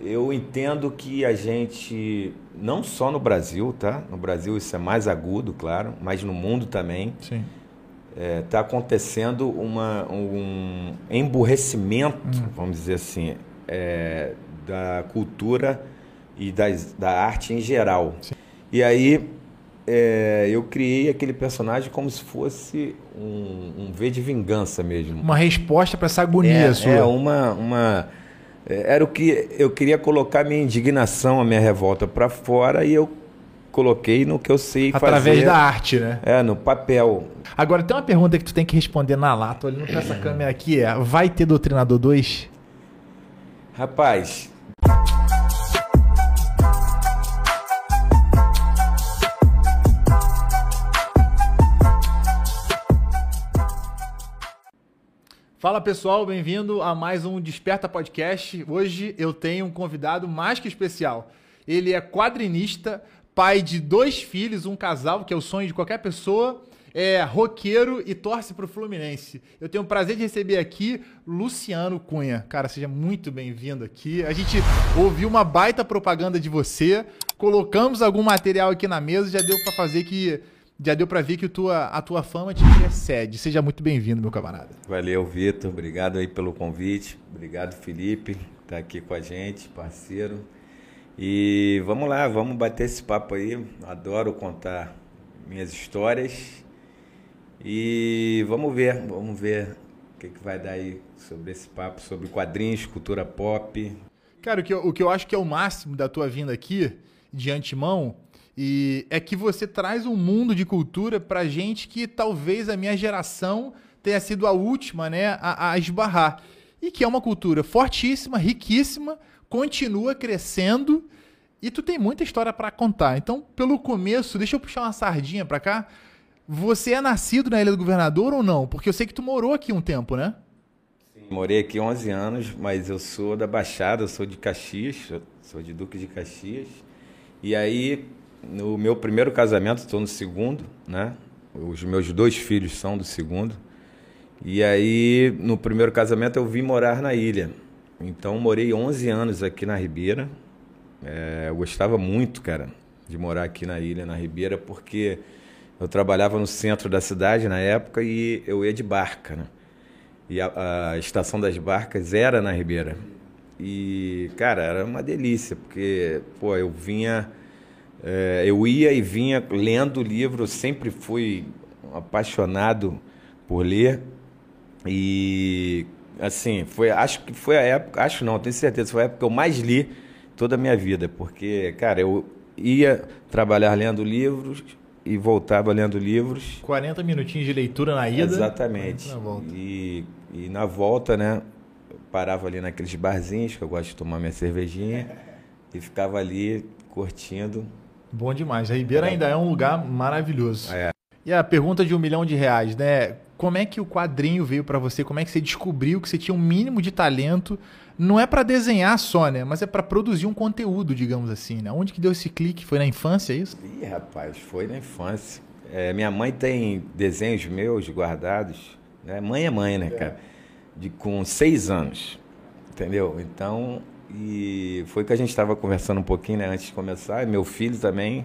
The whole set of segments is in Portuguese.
Eu entendo que a gente, não só no Brasil, tá? No Brasil isso é mais agudo, claro, mas no mundo também. Sim. Está acontecendo uma, um emburrecimento, vamos dizer assim, é, da cultura e das, da arte em geral. E aí é, eu criei aquele personagem como se fosse um, um V de vingança mesmo. Uma resposta para essa agonia é, sua. é uma, uma é, era o que eu queria colocar minha indignação, a minha revolta para fora e eu coloquei no que eu sei Através fazer. da arte, né? É, no papel. Agora, tem uma pergunta que tu tem que responder na lata, olhando pra essa câmera aqui, é, vai ter Doutrinador 2? Rapaz, Fala pessoal, bem-vindo a mais um Desperta Podcast. Hoje eu tenho um convidado mais que especial. Ele é quadrinista, pai de dois filhos, um casal, que é o sonho de qualquer pessoa, é roqueiro e torce pro Fluminense. Eu tenho o prazer de receber aqui Luciano Cunha. Cara, seja muito bem-vindo aqui. A gente ouviu uma baita propaganda de você, colocamos algum material aqui na mesa, já deu para fazer que já deu para ver que a tua, a tua fama te precede. Seja muito bem-vindo, meu camarada. valeu, Vitor. Obrigado aí pelo convite. Obrigado, Felipe, tá aqui com a gente, parceiro. E vamos lá, vamos bater esse papo aí. Adoro contar minhas histórias. E vamos ver, vamos ver o que, que vai dar aí sobre esse papo, sobre quadrinhos, cultura pop. Cara, o que, eu, o que eu acho que é o máximo da tua vinda aqui, de antemão, e é que você traz um mundo de cultura pra gente que talvez a minha geração tenha sido a última, né, a, a esbarrar. E que é uma cultura fortíssima, riquíssima, continua crescendo e tu tem muita história pra contar. Então, pelo começo, deixa eu puxar uma sardinha pra cá. Você é nascido na Ilha do Governador ou não? Porque eu sei que tu morou aqui um tempo, né? Morei aqui 11 anos, mas eu sou da Baixada, eu sou de Caxias, sou de Duque de Caxias. E aí, no meu primeiro casamento, estou no segundo, né? Os meus dois filhos são do segundo. E aí, no primeiro casamento, eu vim morar na ilha. Então, morei 11 anos aqui na Ribeira. É, eu gostava muito, cara, de morar aqui na ilha, na Ribeira, porque eu trabalhava no centro da cidade na época e eu ia de barca, né? E a, a estação das barcas era na Ribeira. E, cara, era uma delícia, porque, pô, eu vinha. É, eu ia e vinha lendo livro, eu sempre fui apaixonado por ler. E, assim, foi, acho que foi a época, acho não, tenho certeza, foi a época que eu mais li toda a minha vida, porque, cara, eu ia trabalhar lendo livros e voltava lendo livros. 40 minutinhos de leitura na ida. Exatamente. 40 na. E, e na volta, né? Parava ali naqueles barzinhos que eu gosto de tomar minha cervejinha e ficava ali curtindo. Bom demais. A Ribeira ainda é um lugar maravilhoso. É. E a pergunta de um milhão de reais, né? Como é que o quadrinho veio pra você? Como é que você descobriu que você tinha um mínimo de talento? Não é pra desenhar só, né? Mas é pra produzir um conteúdo, digamos assim, né? Onde que deu esse clique? Foi na infância, é isso? Ih, rapaz, foi na infância. É, minha mãe tem desenhos meus guardados. Né? Mãe é mãe, né, cara? De, com seis anos. Entendeu? Então, e foi que a gente estava conversando um pouquinho, né, antes de começar. Meu filho também,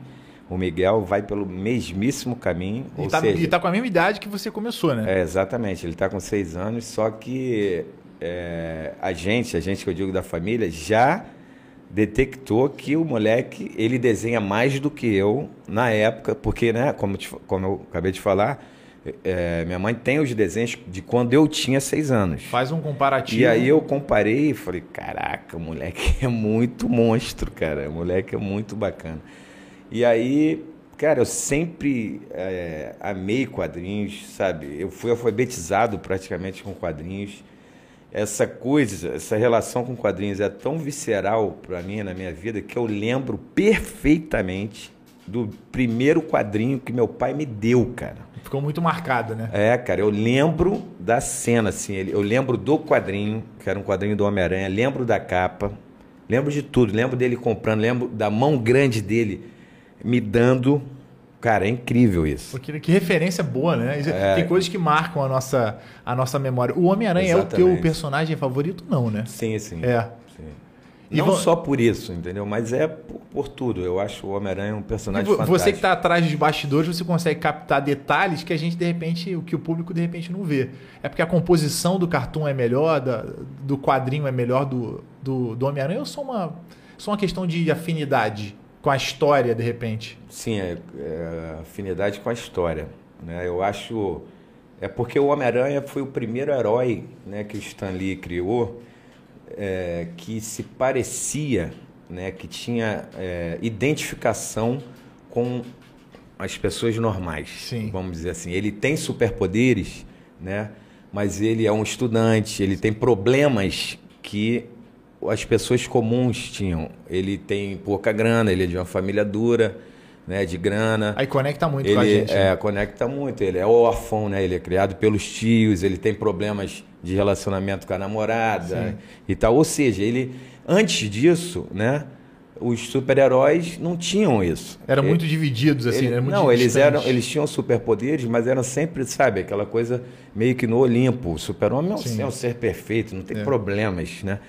o Miguel, vai pelo mesmíssimo caminho. E ou tá, com a mesma idade que você começou, né? É, exatamente. Ele está com seis anos, só que é, a gente, a gente que eu digo da família, já detectou que o moleque ele desenha mais do que eu na época, porque, né, como, te- como eu acabei de falar, é, minha mãe tem os desenhos de quando eu tinha seis anos. Faz um comparativo. E aí eu comparei e falei, caraca, o moleque é muito monstro, cara. O moleque é muito bacana. E aí, cara, eu sempre é, amei quadrinhos, sabe? Eu fui alfabetizado praticamente com quadrinhos. Essa coisa, essa relação com quadrinhos é tão visceral para mim na minha vida que eu lembro perfeitamente do primeiro quadrinho que meu pai me deu, cara. Ficou muito marcado, né? É, cara, eu lembro da cena, assim, eu lembro do quadrinho, que era um quadrinho do Homem-Aranha, lembro da capa, lembro de tudo, lembro dele comprando, lembro da mão grande dele me dando. Cara, é incrível isso. Porque que referência boa, né? Isso- Tem coisas que marcam a nossa, a nossa memória. O Homem-Aranha é o teu personagem favorito, não, né? Sim, sim. É. Não vão... só por isso, entendeu? Mas é por, por tudo. Eu acho o Homem-Aranha um personagem fantástico. Você que está atrás dos bastidores, você consegue captar detalhes que a gente, de repente, o que o público, de repente, não vê. É porque a composição do cartoon é melhor, da, do quadrinho é melhor do, do, do Homem-Aranha ou só uma, só uma questão de afinidade com a história, de repente? Sim, é, é afinidade com a história. Né? Eu acho... É porque o Homem-Aranha foi o primeiro herói né, que o Stan Lee criou é, que se parecia, né, que tinha é, identificação com as pessoas normais, Sim. vamos dizer assim. Ele tem superpoderes, né, mas ele é um estudante, ele tem problemas que as pessoas comuns tinham. Ele tem pouca grana, ele é de uma família dura, né, de grana. Aí conecta muito ele, com a gente. É, né? conecta muito. Ele é órfão, né? Ele é criado pelos tios, ele tem problemas de relacionamento com a namorada Sim. e tal. Ou seja, ele antes disso, né? Os super-heróis não tinham isso. Eram ele, muito divididos, assim, ele, muito Não, eles eram, eles tinham superpoderes, mas eram sempre, sabe, aquela coisa meio que no Olimpo. O super-homem é, é um ser perfeito, não tem é. problemas, né?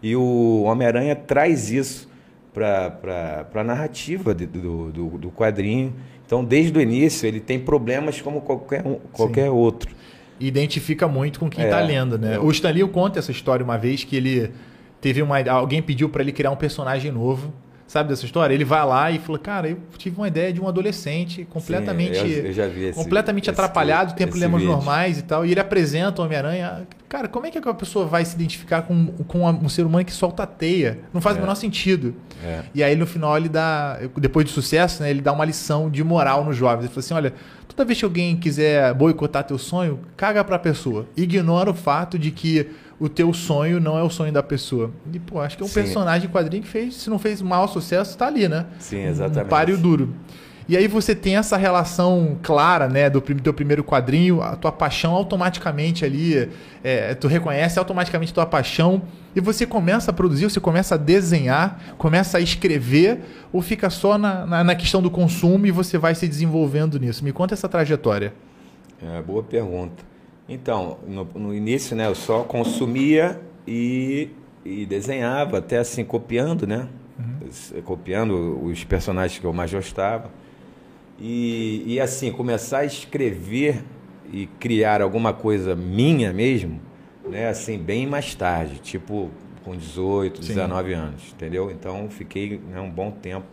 E o Homem-Aranha traz isso para a narrativa de, do, do, do, quadrinho. Então, desde o início, ele tem problemas como qualquer, um, qualquer outro. Identifica muito com quem está é, lendo, né? É. O Stanley conta essa história uma vez que ele teve uma alguém pediu para ele criar um personagem novo Sabe dessa história? Ele vai lá e fala, cara, eu tive uma ideia de um adolescente completamente, Sim, eu, eu esse, completamente esse, atrapalhado, tem problemas vídeo. normais e tal. E ele apresenta o Homem-Aranha. Cara, como é que a pessoa vai se identificar com, com um ser humano que solta teia? Não faz é. o menor sentido. É. E aí no final ele dá, depois de sucesso, né, ele dá uma lição de moral nos jovens. Ele fala assim: olha, toda vez que alguém quiser boicotar teu sonho, caga pra pessoa. Ignora o fato de que o teu sonho não é o sonho da pessoa. E, pô, acho que é um Sim. personagem quadrinho que fez, se não fez mal sucesso, tá ali, né? Sim, exatamente. Um páreo duro. E aí você tem essa relação clara, né, do teu primeiro quadrinho, a tua paixão automaticamente ali, é, tu reconhece automaticamente a tua paixão e você começa a produzir, você começa a desenhar, começa a escrever ou fica só na, na, na questão do consumo e você vai se desenvolvendo nisso? Me conta essa trajetória. É, boa pergunta. Então, no, no, início, né, eu só consumia e, e desenhava, até assim, copiando, né? Uhum. Copiando os personagens que eu mais gostava. E, e assim, começar a escrever e criar alguma coisa minha mesmo, né? Assim, bem mais tarde, tipo com 18, Sim. 19 anos, entendeu? Então, fiquei né, um bom tempo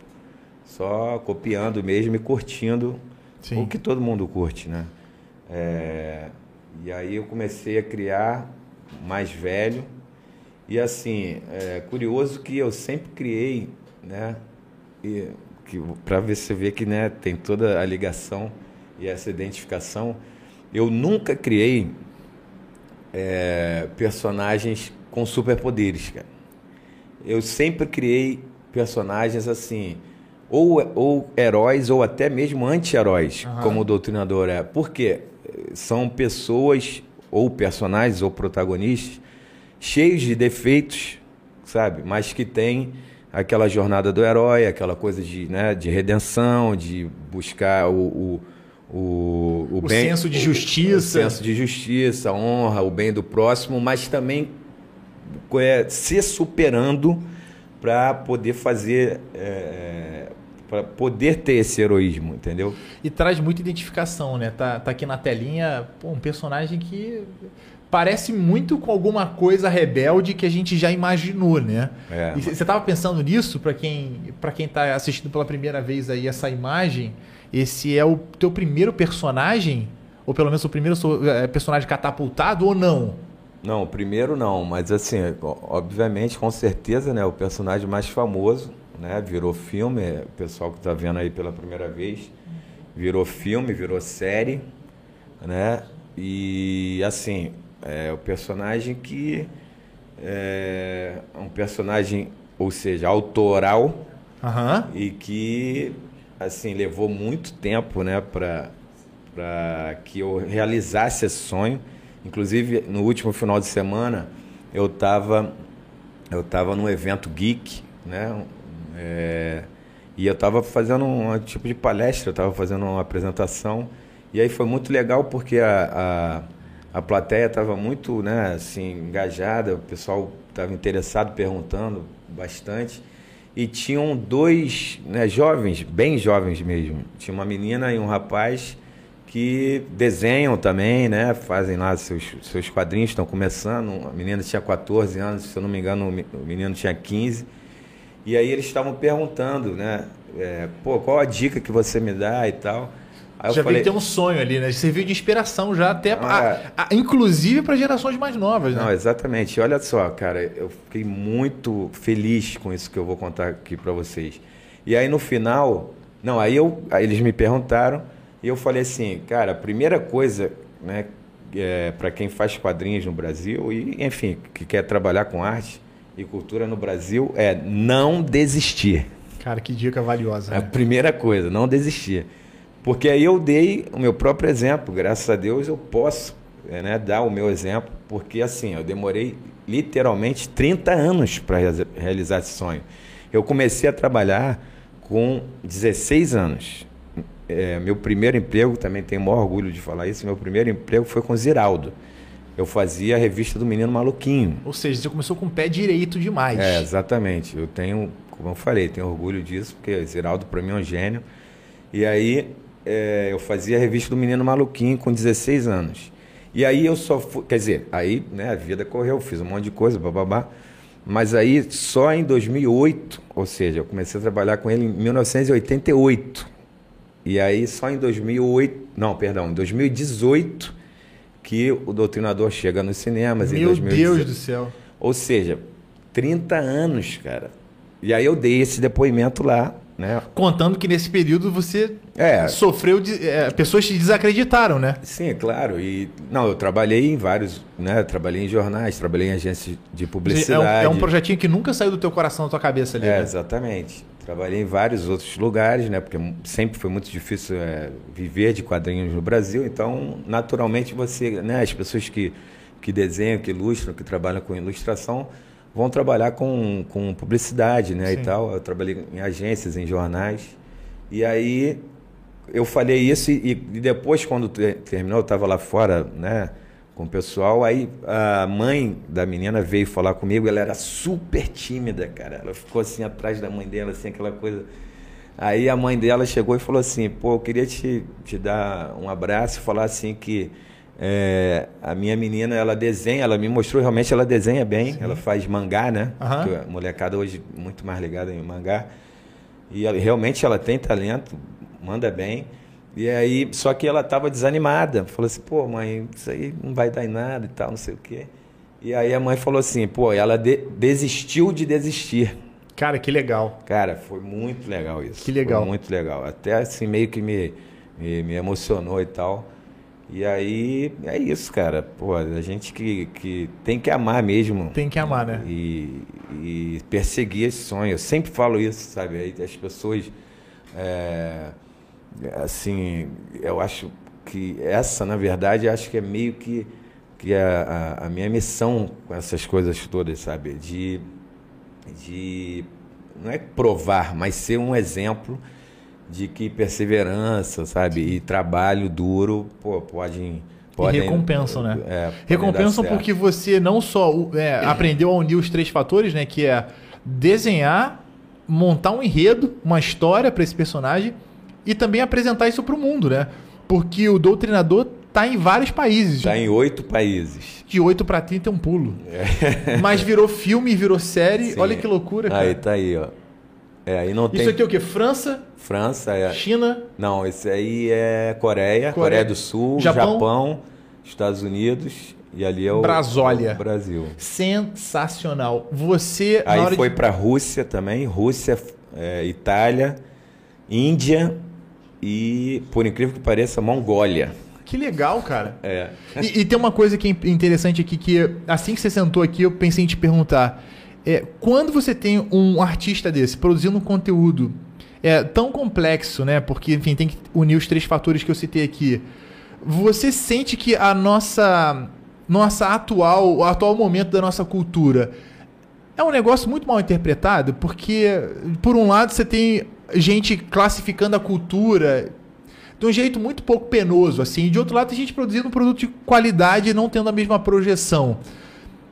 só copiando mesmo e curtindo Sim. o que todo mundo curte, né? É, e aí eu comecei a criar mais velho. E assim, é curioso que eu sempre criei, né? E para você ver que né, tem toda a ligação e essa identificação. Eu nunca criei é, personagens com superpoderes, cara. Eu sempre criei personagens assim, ou, ou heróis, ou até mesmo anti-heróis, uhum. como o Doutrinador é. Por quê? são pessoas ou personagens ou protagonistas cheios de defeitos, sabe? Mas que têm aquela jornada do herói, aquela coisa de, né, de redenção, de buscar o, o, o, o, o bem, senso de justiça. O, senso de justiça, honra, o bem do próximo, mas também é, se superando para poder fazer é, para poder ter esse heroísmo, entendeu? E traz muita identificação, né? Tá, tá aqui na telinha pô, um personagem que parece muito com alguma coisa rebelde que a gente já imaginou, né? É. E você estava pensando nisso para quem para quem está assistindo pela primeira vez aí essa imagem? Esse é o teu primeiro personagem ou pelo menos o primeiro é, personagem catapultado ou não? Não, primeiro não, mas assim, obviamente, com certeza, né, o personagem mais famoso né? Virou filme, o pessoal que está vendo aí pela primeira vez, virou filme, virou série, né? E assim, é o personagem que é um personagem, ou seja, autoral uhum. e que assim levou muito tempo, né, para para que eu realizasse esse sonho. Inclusive, no último final de semana, eu estava eu tava num evento geek, né? É, e eu estava fazendo um tipo de palestra, eu estava fazendo uma apresentação. E aí foi muito legal porque a, a, a plateia estava muito né, assim, engajada, o pessoal estava interessado, perguntando bastante. E tinham dois né, jovens, bem jovens mesmo. Tinha uma menina e um rapaz que desenham também, né? Fazem lá seus, seus quadrinhos, estão começando. A menina tinha 14 anos, se eu não me engano, o menino tinha 15. E aí eles estavam perguntando, né? É, Pô, qual a dica que você me dá e tal. Aí já falei, tem um sonho ali, né? Serviu de inspiração já até, a, a, inclusive para gerações mais novas, né? Não, exatamente. Olha só, cara, eu fiquei muito feliz com isso que eu vou contar aqui para vocês. E aí no final, não, aí eu, aí eles me perguntaram e eu falei assim, cara, a primeira coisa, né, é, para quem faz quadrinhos no Brasil e, enfim, que quer trabalhar com arte e cultura no Brasil é não desistir. Cara, que dica valiosa. É né? a primeira coisa, não desistir. Porque aí eu dei o meu próprio exemplo, graças a Deus eu posso é, né, dar o meu exemplo, porque assim, eu demorei literalmente 30 anos para realizar esse sonho. Eu comecei a trabalhar com 16 anos. É, meu primeiro emprego, também tenho o maior orgulho de falar isso, meu primeiro emprego foi com Ziraldo. Eu fazia a revista do Menino Maluquinho. Ou seja, você começou com o pé direito demais. É, exatamente. Eu tenho, como eu falei, tenho orgulho disso, porque Ziraldo para mim é um gênio. E aí é, eu fazia a revista do Menino Maluquinho com 16 anos. E aí eu só fui, quer dizer, aí né, a vida correu, fiz um monte de coisa, bababá. Mas aí só em 2008, ou seja, eu comecei a trabalhar com ele em 1988. E aí só em 2008, não, perdão, em 2018 que o Doutrinador chega nos cinemas. Meu Deus do céu. Ou seja, 30 anos, cara. E aí eu dei esse depoimento lá né? Contando que nesse período você é, sofreu, de, é, pessoas te desacreditaram, né? Sim, claro. E não, eu trabalhei em vários, né? Trabalhei em jornais, trabalhei em agências de publicidade. É um, é um projetinho que nunca saiu do teu coração, da tua cabeça ali. É, né? exatamente. Trabalhei em vários outros lugares, né? Porque sempre foi muito difícil é, viver de quadrinhos no Brasil. Então, naturalmente, você, né? As pessoas que que desenham, que ilustram, que trabalham com ilustração vão trabalhar com, com publicidade, né, Sim. e tal. Eu trabalhei em agências, em jornais. E aí eu falei isso e, e depois quando terminou, eu estava lá fora, né, com o pessoal, aí a mãe da menina veio falar comigo, ela era super tímida, cara. Ela ficou assim atrás da mãe dela, assim, aquela coisa. Aí a mãe dela chegou e falou assim: "Pô, eu queria te, te dar um abraço e falar assim que é, a minha menina, ela desenha, ela me mostrou realmente, ela desenha bem, Sim. ela faz mangá, né? Uhum. A molecada hoje muito mais ligada em mangá. E ela, realmente ela tem talento, manda bem. E aí, só que ela estava desanimada. Falou assim, pô, mãe, isso aí não vai dar em nada e tal, não sei o quê. E aí a mãe falou assim, pô, ela de desistiu de desistir. Cara, que legal. Cara, foi muito legal isso. Que legal. Foi muito legal. Até assim, meio que me, me, me emocionou e tal. E aí é isso, cara. Pô, a gente que, que tem que amar mesmo. Tem que amar, né? E, e perseguir esse sonho. Eu sempre falo isso, sabe? Aí as pessoas. É, assim, eu acho que essa, na verdade, acho que é meio que, que é a, a minha missão com essas coisas todas, sabe? De, de. Não é provar, mas ser um exemplo de que perseverança, sabe, e trabalho duro, pô, podem Podem, e recompensam, né? É, recompensam porque você não só é, aprendeu a unir os três fatores, né? Que é desenhar, montar um enredo, uma história para esse personagem e também apresentar isso para o mundo, né? Porque o Doutrinador tá em vários países. Tá em oito países. De oito para 30 é um pulo. É. Mas virou filme, virou série. Sim. Olha que loucura, cara. Aí tá aí, ó. É, aí não tem... Isso aqui é o quê? França? França, é. China? Não, esse aí é Coreia, Coreia, Coreia do Sul, Japão? Japão, Estados Unidos e ali é o, Brasólia. o Brasil. Sensacional. Você. Aí foi de... para Rússia também, Rússia, é, Itália, Índia e, por incrível que pareça, Mongólia. Que legal, cara. É. E, e tem uma coisa que é interessante aqui que assim que você sentou aqui eu pensei em te perguntar. É, quando você tem um artista desse produzindo um conteúdo é tão complexo, né? Porque, enfim, tem que unir os três fatores que eu citei aqui. Você sente que a nossa nossa atual, o atual momento da nossa cultura é um negócio muito mal interpretado, porque por um lado você tem gente classificando a cultura de um jeito muito pouco penoso, assim, e de outro lado tem gente produzindo um produto de qualidade e não tendo a mesma projeção.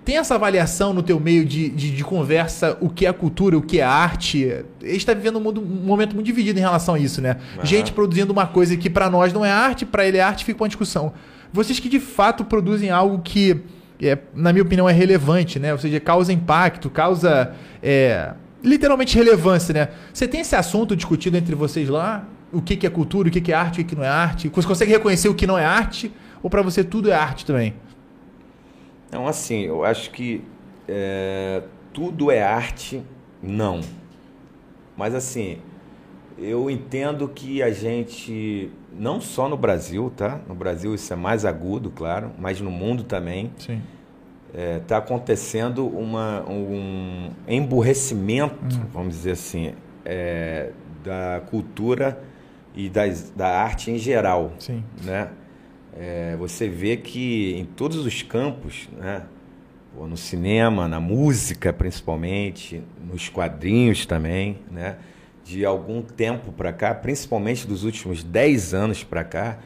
Tem essa avaliação no teu meio de, de, de conversa, o que é cultura, o que é arte? A gente está vivendo um, mundo, um, momento muito dividido em relação a isso, né? Uhum. Gente produzindo uma coisa que para nós não é arte, para ele é arte, fica uma discussão. Vocês que de fato produzem algo que, é, na minha opinião, é relevante, né? Ou seja, causa impacto, causa é, literalmente relevância, né? Você tem esse assunto discutido entre vocês lá? O que, que é cultura, o que, que é arte, o que, que não é arte? Você consegue reconhecer o que não é arte? Ou para você tudo é arte também? Não, assim, eu acho que é, tudo é arte, não. Mas assim, eu entendo que a gente, não só no Brasil, tá? No Brasil isso é mais agudo, claro, mas no mundo também. Sim. Está é, tá acontecendo uma, um emburrecimento, hum. vamos dizer assim, é, da cultura e das, da arte em geral. Sim. Né? É, você vê que em todos os campos, né? no cinema, na música principalmente, nos quadrinhos também, né? de algum tempo para cá, principalmente dos últimos 10 anos para cá,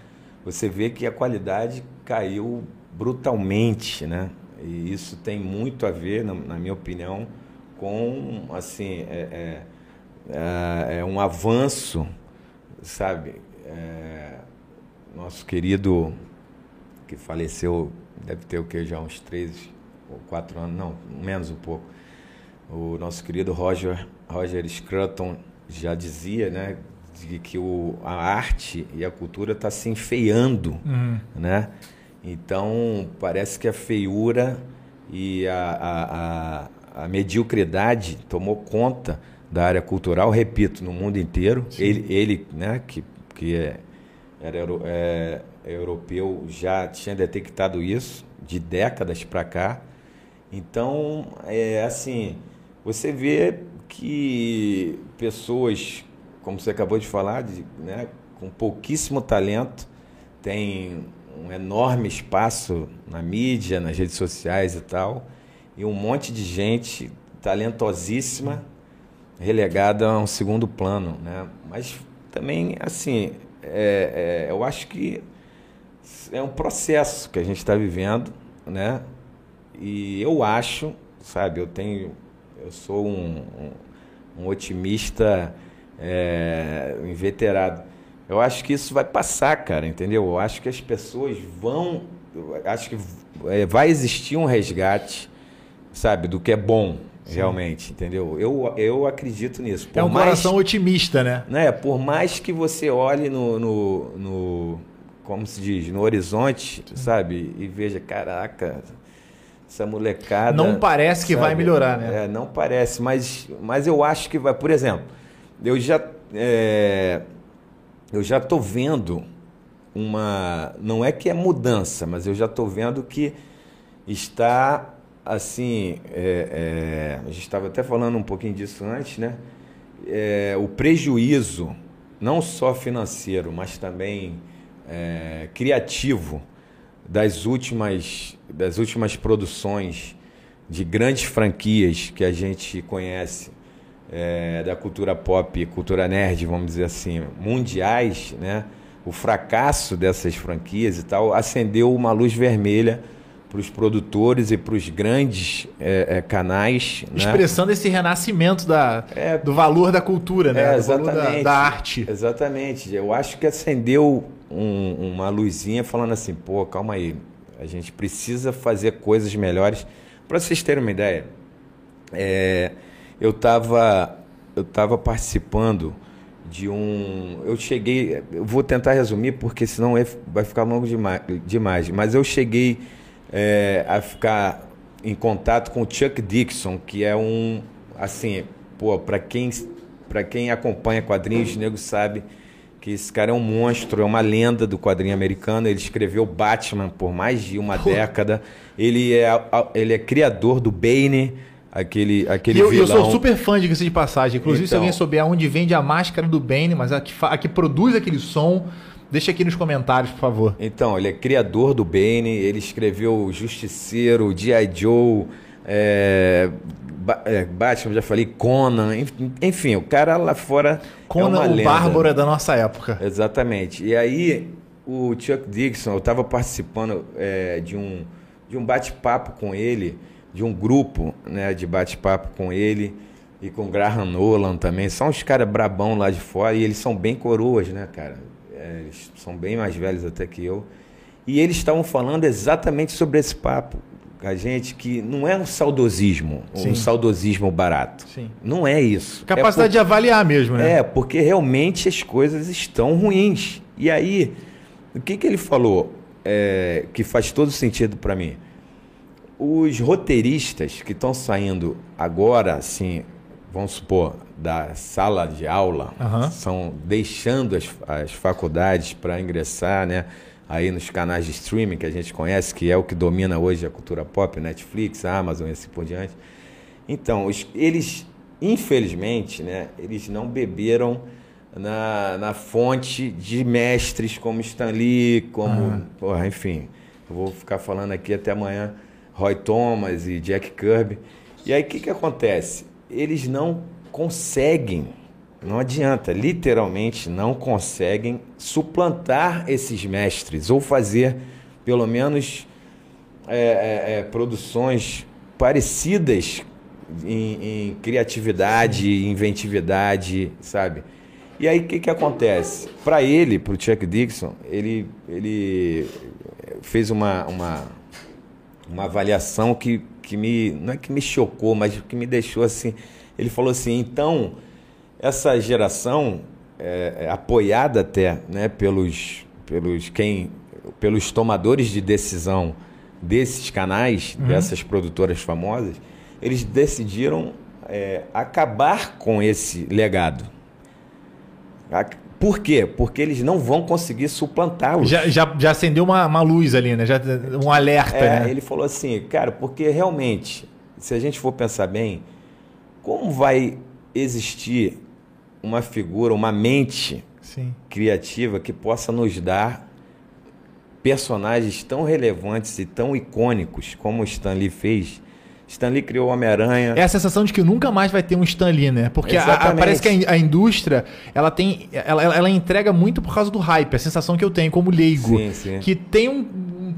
você vê que a qualidade caiu brutalmente, né? E isso tem muito a ver, na, na minha opinião, com assim é, é, é, é um avanço, sabe? É, nosso querido que faleceu, deve ter o que já uns três ou quatro anos, não, menos um pouco. O nosso querido Roger, Roger Scruton já dizia, né, de que o, a arte e a cultura está se enfeiando, uhum. né? Então parece que a feiura e a, a, a, a mediocridade tomou conta da área cultural, repito, no mundo inteiro. Ele, ele, né, que, que é era é, europeu, já tinha detectado isso de décadas para cá. Então, é assim, você vê que pessoas, como você acabou de falar, de, né, com pouquíssimo talento, têm um enorme espaço na mídia, nas redes sociais e tal, e um monte de gente talentosíssima relegada a um segundo plano, né? Mas também, assim, é, é, eu acho que é um processo que a gente está vivendo, né? E eu acho, sabe, eu tenho, eu sou um, um, um otimista é, inveterado. Eu acho que isso vai passar, cara, entendeu? Eu acho que as pessoas vão, acho que é, vai existir um resgate, sabe, do que é bom, Sim. realmente, entendeu? Eu, eu acredito nisso. Por é um mais, coração otimista, né? né? Por mais que você olhe no, no, no como se diz, no horizonte, Sim. sabe? E veja, caraca, essa molecada. Não parece que sabe? vai melhorar, né? É, não parece, mas, mas eu acho que vai. Por exemplo, eu já. É, eu já estou vendo uma. Não é que é mudança, mas eu já estou vendo que está assim, é, é, a gente estava até falando um pouquinho disso antes, né? É, o prejuízo, não só financeiro, mas também é, criativo das últimas, das últimas produções de grandes franquias que a gente conhece é, da cultura pop, cultura nerd, vamos dizer assim, mundiais, né? O fracasso dessas franquias e tal acendeu uma luz vermelha para os produtores e para os grandes é, é, canais. Né? Expressando né? esse renascimento da, é, do valor da cultura, né? É, exatamente, da, da, arte. Exatamente. Eu acho que acendeu um, uma luzinha falando assim, pô, calma aí, a gente precisa fazer coisas melhores. Para vocês terem uma ideia, é, eu estava eu tava participando de um. Eu cheguei. Eu vou tentar resumir, porque senão vai ficar longo demais, demais mas eu cheguei é, a ficar em contato com o Chuck Dixon, que é um, assim, pô, para quem, para quem acompanha quadrinhos, o nego sabe que esse cara é um monstro, é uma lenda do quadrinho americano. Ele escreveu Batman por mais de uma pô. década. Ele é, ele é criador do Bane, aquele, aquele eu, vilão. Eu sou super fã, de de passagem. Inclusive, então, se alguém souber onde vende a máscara do Bane, mas a que, a que produz aquele som Deixa aqui nos comentários, por favor. Então, ele é criador do Bane, ele escreveu Justiceiro, G.I. Joe, é, é, Batman, já falei, Conan, enfim, o cara lá fora Conan, é uma o lenda. Bárbaro é da nossa época. Exatamente. E aí, o Chuck Dixon, eu estava participando é, de um, de um bate-papo com ele de um grupo né, de bate-papo com ele e com Graham Nolan também. São os caras brabão lá de fora e eles são bem coroas, né, cara? É, eles são bem mais velhos até que eu. E eles estavam falando exatamente sobre esse papo a gente que não é um saudosismo, Sim. um saudosismo barato. Sim. Não é isso. Capacidade é por... de avaliar mesmo, né? É, porque realmente as coisas estão ruins. E aí, o que, que ele falou é, que faz todo sentido para mim? Os roteiristas que estão saindo agora, assim, vamos supor, da sala de aula, uhum. são deixando as, as faculdades para ingressar, né? aí nos canais de streaming que a gente conhece, que é o que domina hoje a cultura pop, Netflix, Amazon e assim por diante. Então, os, eles, infelizmente, né, eles não beberam na, na fonte de mestres como Stan Lee, como, uhum. porra, enfim, eu vou ficar falando aqui até amanhã, Roy Thomas e Jack Kirby. E aí o que, que acontece? Eles não conseguem não adianta, literalmente não conseguem suplantar esses mestres ou fazer pelo menos é, é, é, produções parecidas em, em criatividade, inventividade, sabe? E aí o que, que acontece? Para ele, para o Chuck Dixon, ele, ele fez uma, uma, uma avaliação que, que me. não é que me chocou, mas que me deixou assim. Ele falou assim, então essa geração, é, é, apoiada até né, pelos, pelos, quem, pelos tomadores de decisão desses canais, uhum. dessas produtoras famosas, eles decidiram é, acabar com esse legado. Por quê? Porque eles não vão conseguir suplantá-los. Já, já, já, acendeu uma, uma, luz ali, né? Já, um alerta. É, né? Ele falou assim, cara, porque realmente, se a gente for pensar bem, como vai existir uma figura, uma mente Sim. criativa que possa nos dar personagens tão relevantes e tão icônicos como o Stan Lee fez. Stan Lee criou o Homem-Aranha. É a sensação de que nunca mais vai ter um Stan Lee, né? Porque a, a, parece que a, a, indústria ela tem, ela, ela, entrega muito por causa do hype. A sensação que eu tenho como leigo, sim, sim. que tem um,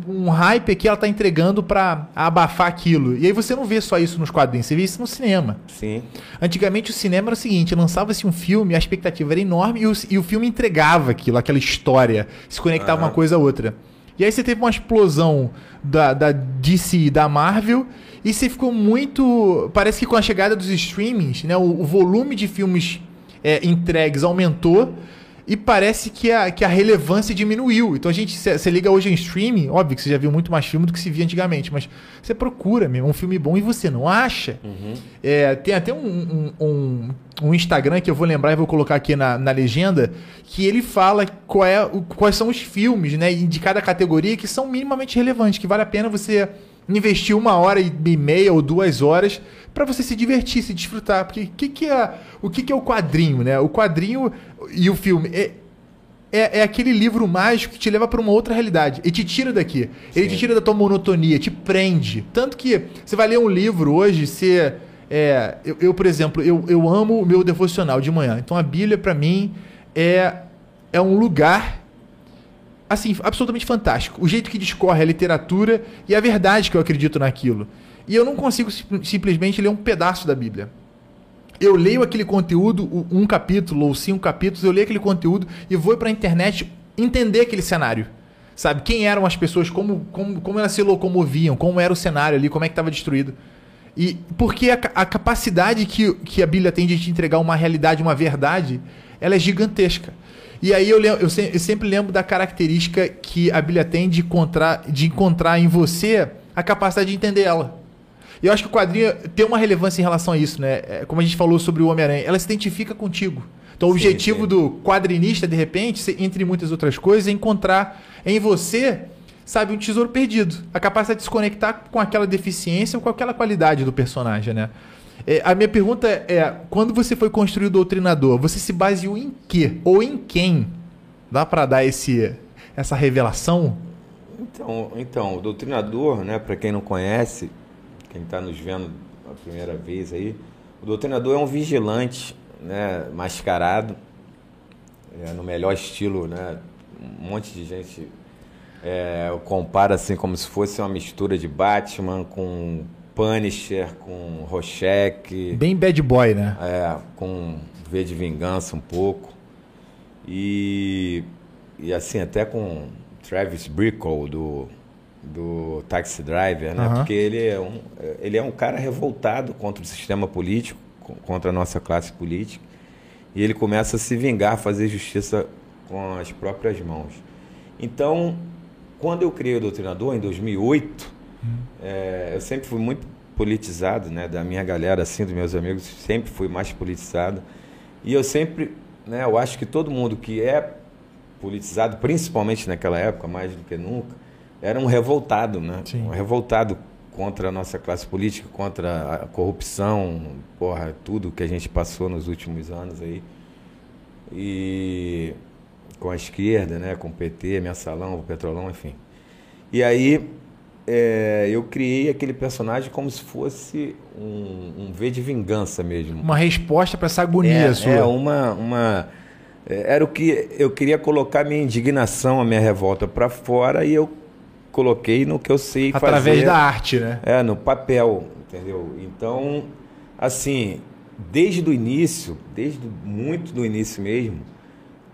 um hype que ela tá entregando para abafar aquilo. E aí você não vê só isso nos quadrinhos, você vê isso no cinema. Sim. Antigamente o cinema era o seguinte, lançava-se um filme, a expectativa era enorme e o, e o filme entregava aquilo, aquela história, se conectava uhum. uma coisa a outra. E aí você teve uma explosão da, da DC e da Marvel e você ficou muito... Parece que com a chegada dos streamings, né, o, o volume de filmes é, entregues aumentou e parece que a, que a relevância diminuiu. Então a gente, você liga hoje em streaming, óbvio que você já viu muito mais filme do que se via antigamente, mas você procura mesmo um filme bom e você não acha. Uhum. É, tem até um, um, um, um, Instagram que eu vou lembrar e vou colocar aqui na, na legenda, que ele fala qual é, o, quais são os filmes né, de cada categoria que são minimamente relevantes, que vale a pena você investir uma hora e meia ou duas horas para você se divertir, se desfrutar. Porque que que é, o que, que é o quadrinho, né? O quadrinho e o filme é, é, é aquele livro mágico que te leva para uma outra realidade e te tira daqui. Ele te tira da tua monotonia, te prende. Tanto que você vai ler um livro hoje, você. É, eu, eu, por exemplo, eu, eu amo o meu devocional de manhã. Então a Bíblia, para mim, é, é um lugar assim, absolutamente fantástico. O jeito que discorre a literatura e a verdade que eu acredito naquilo. E eu não consigo simplesmente ler um pedaço da Bíblia. Eu leio aquele conteúdo, um capítulo ou cinco capítulos, eu leio aquele conteúdo e vou para a internet entender aquele cenário. Sabe? Quem eram as pessoas, como, como, como elas se locomoviam, como era o cenário ali, como é que estava destruído. E porque a, a, capacidade que, que a Bíblia tem de te entregar uma realidade, uma verdade, ela é gigantesca. E aí eu, eu, se, eu sempre lembro da característica que a Bíblia tem de encontrar, de encontrar em você a capacidade de entender ela. E eu acho que o quadrinho tem uma relevância em relação a isso, né? É, como a gente falou sobre o Homem-Aranha, ela se identifica contigo. Então, o sim, objetivo sim. do quadrinista, de repente, entre muitas outras coisas, é encontrar em você, sabe, um tesouro perdido. A capacidade de se conectar com aquela deficiência ou com aquela qualidade do personagem, né? É, a minha pergunta é: quando você foi construir o doutrinador, você se baseou em quê? Ou em quem? Dá para dar esse, essa revelação? Então, então, o doutrinador, né, para quem não conhece, quem está nos vendo a primeira vez aí, o doutrinador é um vigilante, né, mascarado, é, no melhor estilo, né, um monte de gente é, compara assim como se fosse uma mistura de Batman com Punisher, com Rochek. Bem bad boy, né? É, com V de Vingança um pouco. E, e assim, até com Travis Bickle do, do Taxi Driver, né? Porque ele é, um, ele é um cara revoltado contra o sistema político, contra a nossa classe política. E ele começa a se vingar, a fazer justiça com as próprias mãos. Então, quando eu criei o Doutrinador, em 2008, hum. é, eu sempre fui muito politizado, né? Da minha galera, assim, dos meus amigos, sempre fui mais politizado. E eu sempre, né? Eu acho que todo mundo que é politizado, principalmente naquela época, mais do que nunca, era um revoltado, né? Sim. Um revoltado contra a nossa classe política, contra a corrupção, porra, tudo que a gente passou nos últimos anos aí. E com a esquerda, né, com o PT, Mensalão, o Petrolão, enfim. E aí é, eu criei aquele personagem como se fosse um, um V de vingança mesmo. Uma resposta para essa agonia é, sua. É, uma, uma é, era o que eu queria colocar minha indignação, a minha revolta para fora e eu coloquei no que eu sei Através fazer. Através da arte, né? É, no papel, entendeu? Então, assim, desde o início, desde muito do início mesmo,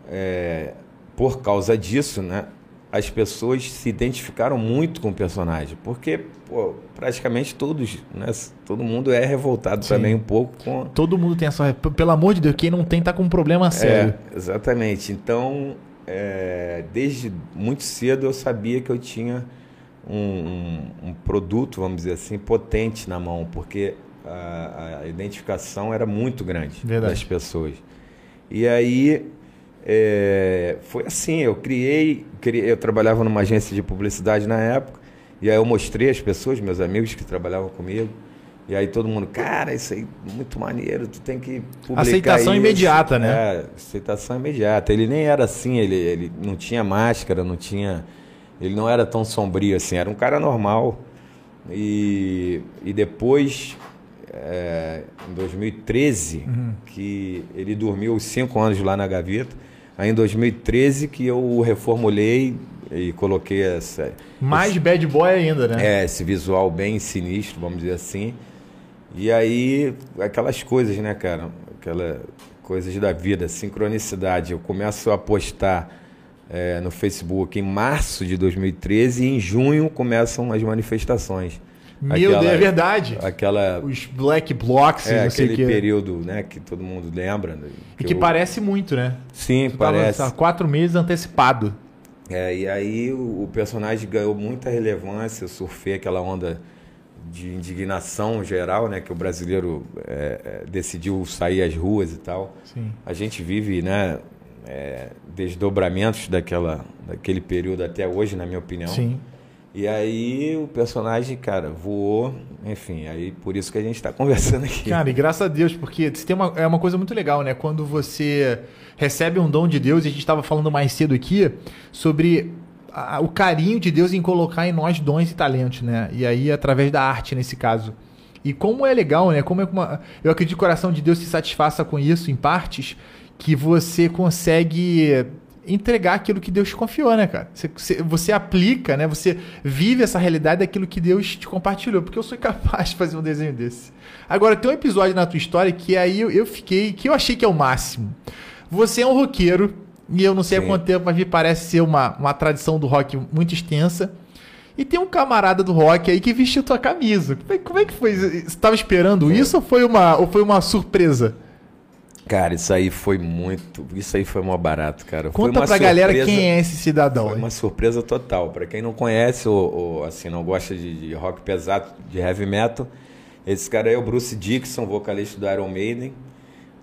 é, por causa disso, né? As pessoas se identificaram muito com o personagem, porque pô, praticamente todos, né? Todo mundo é revoltado Sim. também um pouco com. Todo mundo tem essa. Pelo amor de Deus, quem não tem tá com um problema é, sério. É, exatamente. Então, é, desde muito cedo eu sabia que eu tinha um, um, um produto, vamos dizer assim, potente na mão, porque a, a identificação era muito grande Verdade. das pessoas. E aí é, foi assim, eu criei, criei, eu trabalhava numa agência de publicidade na época, e aí eu mostrei às pessoas, meus amigos que trabalhavam comigo, e aí todo mundo, cara, isso aí é muito maneiro, tu tem que publicar Aceitação isso. imediata, né? É, aceitação imediata. Ele nem era assim, ele, ele não tinha máscara, não tinha... Ele não era tão sombrio assim, era um cara normal. E, e depois é, em 2013, uhum. que ele dormiu cinco anos lá na gaveta. Aí em 2013 que eu o reformulei e coloquei essa. Mais esse, bad boy ainda, né? É, esse visual bem sinistro, vamos dizer assim. E aí, aquelas coisas, né, cara? Aquelas coisas da vida, sincronicidade. Eu começo a postar é, no Facebook em março de 2013 e em junho começam as manifestações. Meu aquela, Deus, é verdade. Aquela, Os black blocks, é, aquele período né, que todo mundo lembra. Né, que e que eu... parece muito, né? Sim, Você parece. Tava, quatro meses antecipado. É, e aí o, o, personagem ganhou muita relevância, eu surfei aquela onda de indignação geral, né? Que o brasileiro é, é, decidiu sair às ruas e tal. Sim. A gente vive, né? É, desdobramentos daquela, daquele período até hoje, na minha opinião. Sim. E aí o personagem, cara, voou, enfim, aí por isso que a gente está conversando aqui. Cara, e graças a Deus, porque tem uma, é uma coisa muito legal, né? Quando você recebe um dom de Deus, e a gente estava falando mais cedo aqui sobre a, o carinho de Deus em colocar em nós dons e talentos, né? E aí através da arte nesse caso. E como é legal, né? Como é uma, eu acredito que o coração de Deus se satisfaça com isso em partes, que você consegue entregar aquilo que Deus te confiou, né, cara? Você, você, aplica, né? Você vive essa realidade daquilo que Deus te compartilhou, porque eu sou capaz de fazer um desenho desse. Agora, tem um episódio na tua história que aí eu, eu fiquei, que eu achei que é o máximo. Você é um roqueiro, e eu não sei Sim. há quanto tempo, mas me parece ser uma, uma tradição do rock muito extensa. E tem um camarada do rock aí que vestiu tua camisa. Como é, como é que foi? Você estava esperando isso ou foi uma, ou foi uma surpresa? Cara, isso aí foi muito. Isso aí foi mó barato, cara. Conta pra surpresa, galera quem é esse cidadão. Foi hein? uma surpresa total. Para quem não conhece ou, ou, assim, não gosta de, de, rock pesado, de heavy metal, esse cara aí é o Bruce Dixon, vocalista do Iron Maiden.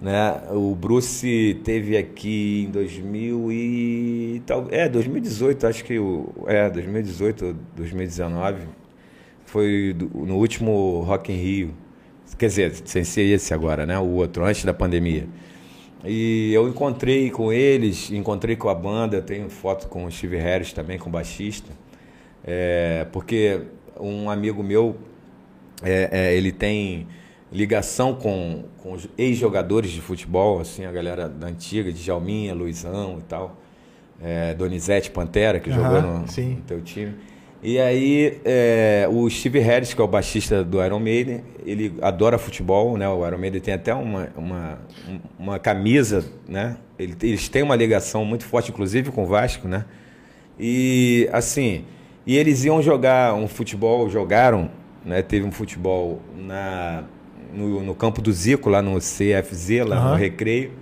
Né? O Bruce teve aqui em 2000 e tal, é 2018, acho que o é 2018 2019 foi no último Rock in Rio. Quer dizer, sem ser esse agora, né? O outro, antes da pandemia. E eu encontrei com eles, encontrei com a banda, tenho foto com o Steve Harris também, com o baixista. É, porque um amigo meu, é, é, ele tem ligação com, com ex-jogadores de futebol, assim, a galera da antiga, de Jalminha, Luizão e tal. É, Donizete Pantera, que jogou no, no teu time. E aí, é, o Steve Harris, que é o baixista do Iron Maiden, ele adora futebol, né? O Iron Maiden tem até uma, uma, uma camisa, né? Eles têm uma ligação muito forte, inclusive, com o Vasco, né? E, assim, e eles iam jogar um futebol, jogaram, né? Teve um futebol na, no, no campo do Zico, lá no CFZ, lá uhum. no Recreio.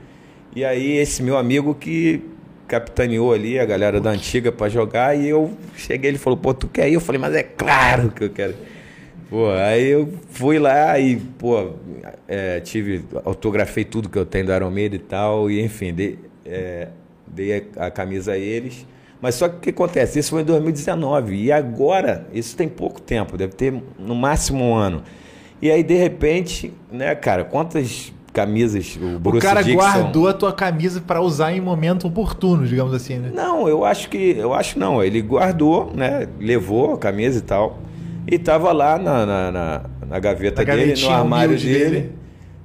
E aí, esse meu amigo que capitaneou ali a galera da antiga para jogar e eu cheguei, ele falou, pô, tu quer ir? Eu falei, mas é claro que eu quero. Pô, aí eu fui lá e, pô, é, tive, autografei tudo que eu tenho do Maiden e tal, e enfim, dei, é, dei a, a, camisa a eles. Mas só que o que acontece? Isso foi em 2019 e agora, isso tem pouco tempo, deve ter no máximo um ano. E aí, de repente, né, cara, quantas camisas. O, Bruce o cara Dixon. guardou a tua camisa para usar em momento oportuno, digamos assim, né? Não, eu acho que. Eu acho não. Ele guardou, né? Levou a camisa e tal. E tava lá na, na, na, na gaveta na dele, no armário dele. dele.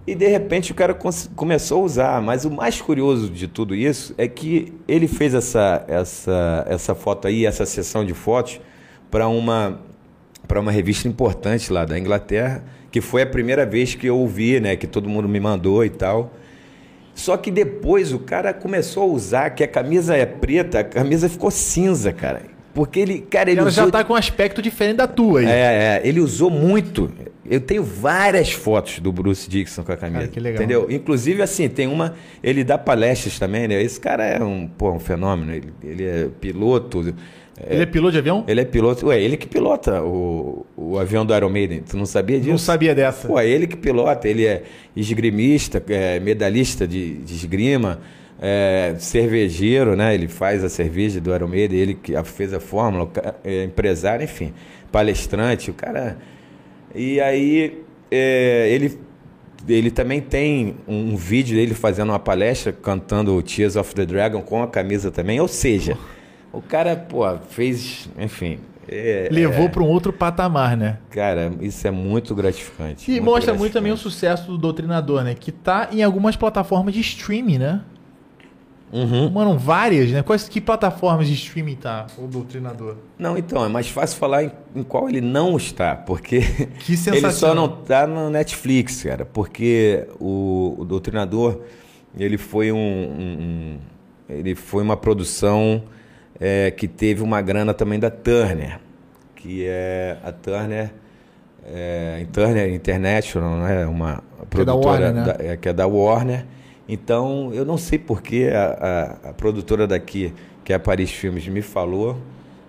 E de repente o cara começou a usar. Mas o mais curioso de tudo isso é que ele fez essa, essa, essa foto aí, essa sessão de fotos, para uma, uma revista importante lá da Inglaterra que foi a primeira vez que eu ouvi, né? Que todo mundo me mandou e tal. Só que depois o cara começou a usar que a camisa é preta, a camisa ficou cinza, cara. Porque ele, cara, ele Ela usou... já tá com um aspecto diferente da tua aí. É, é, ele usou muito. Eu tenho várias fotos do Bruce Dixon com a camisa. Cara, que legal. Entendeu? Inclusive, assim, tem uma. Ele dá palestras também, né? Esse cara é um, pô, um fenômeno. Ele, ele é piloto. Ele é piloto de avião? Ele é piloto. Ué, ele que pilota o, o avião do Iron Maiden. Tu não sabia disso? Não sabia dessa. Pô, é ele que pilota. Ele é esgrimista, é medalhista de, de esgrima, é cervejeiro, né? Ele faz a cerveja do Iron Maiden, ele que fez a fórmula, é empresário, enfim, palestrante. O cara. E aí, é, ele ele também tem um vídeo dele fazendo uma palestra cantando Tears of the Dragon com a camisa também, ou seja, o cara, pô, fez, enfim. É, Levou é, para um outro patamar, né? Cara, isso é muito gratificante. E muito mostra gratificante. muito também o sucesso do Doutrinador, né? Que tá em algumas plataformas de streaming, né? Uhum. Mano, várias, né? Quais que plataformas de streaming tá o Doutrinador? Não, então, é mais fácil falar em, em qual ele não está, porque que ele só não tá no Netflix, cara, porque o, o Doutrinador, ele foi um, um, um ele foi uma produção é, que teve uma grana também da Turner, que é a Turner, é, Turner International, né? uma produtora que é da Warner, né? da, é, que é da Warner. Então, eu não sei porque a, a, a produtora daqui, que é a Paris Filmes, me falou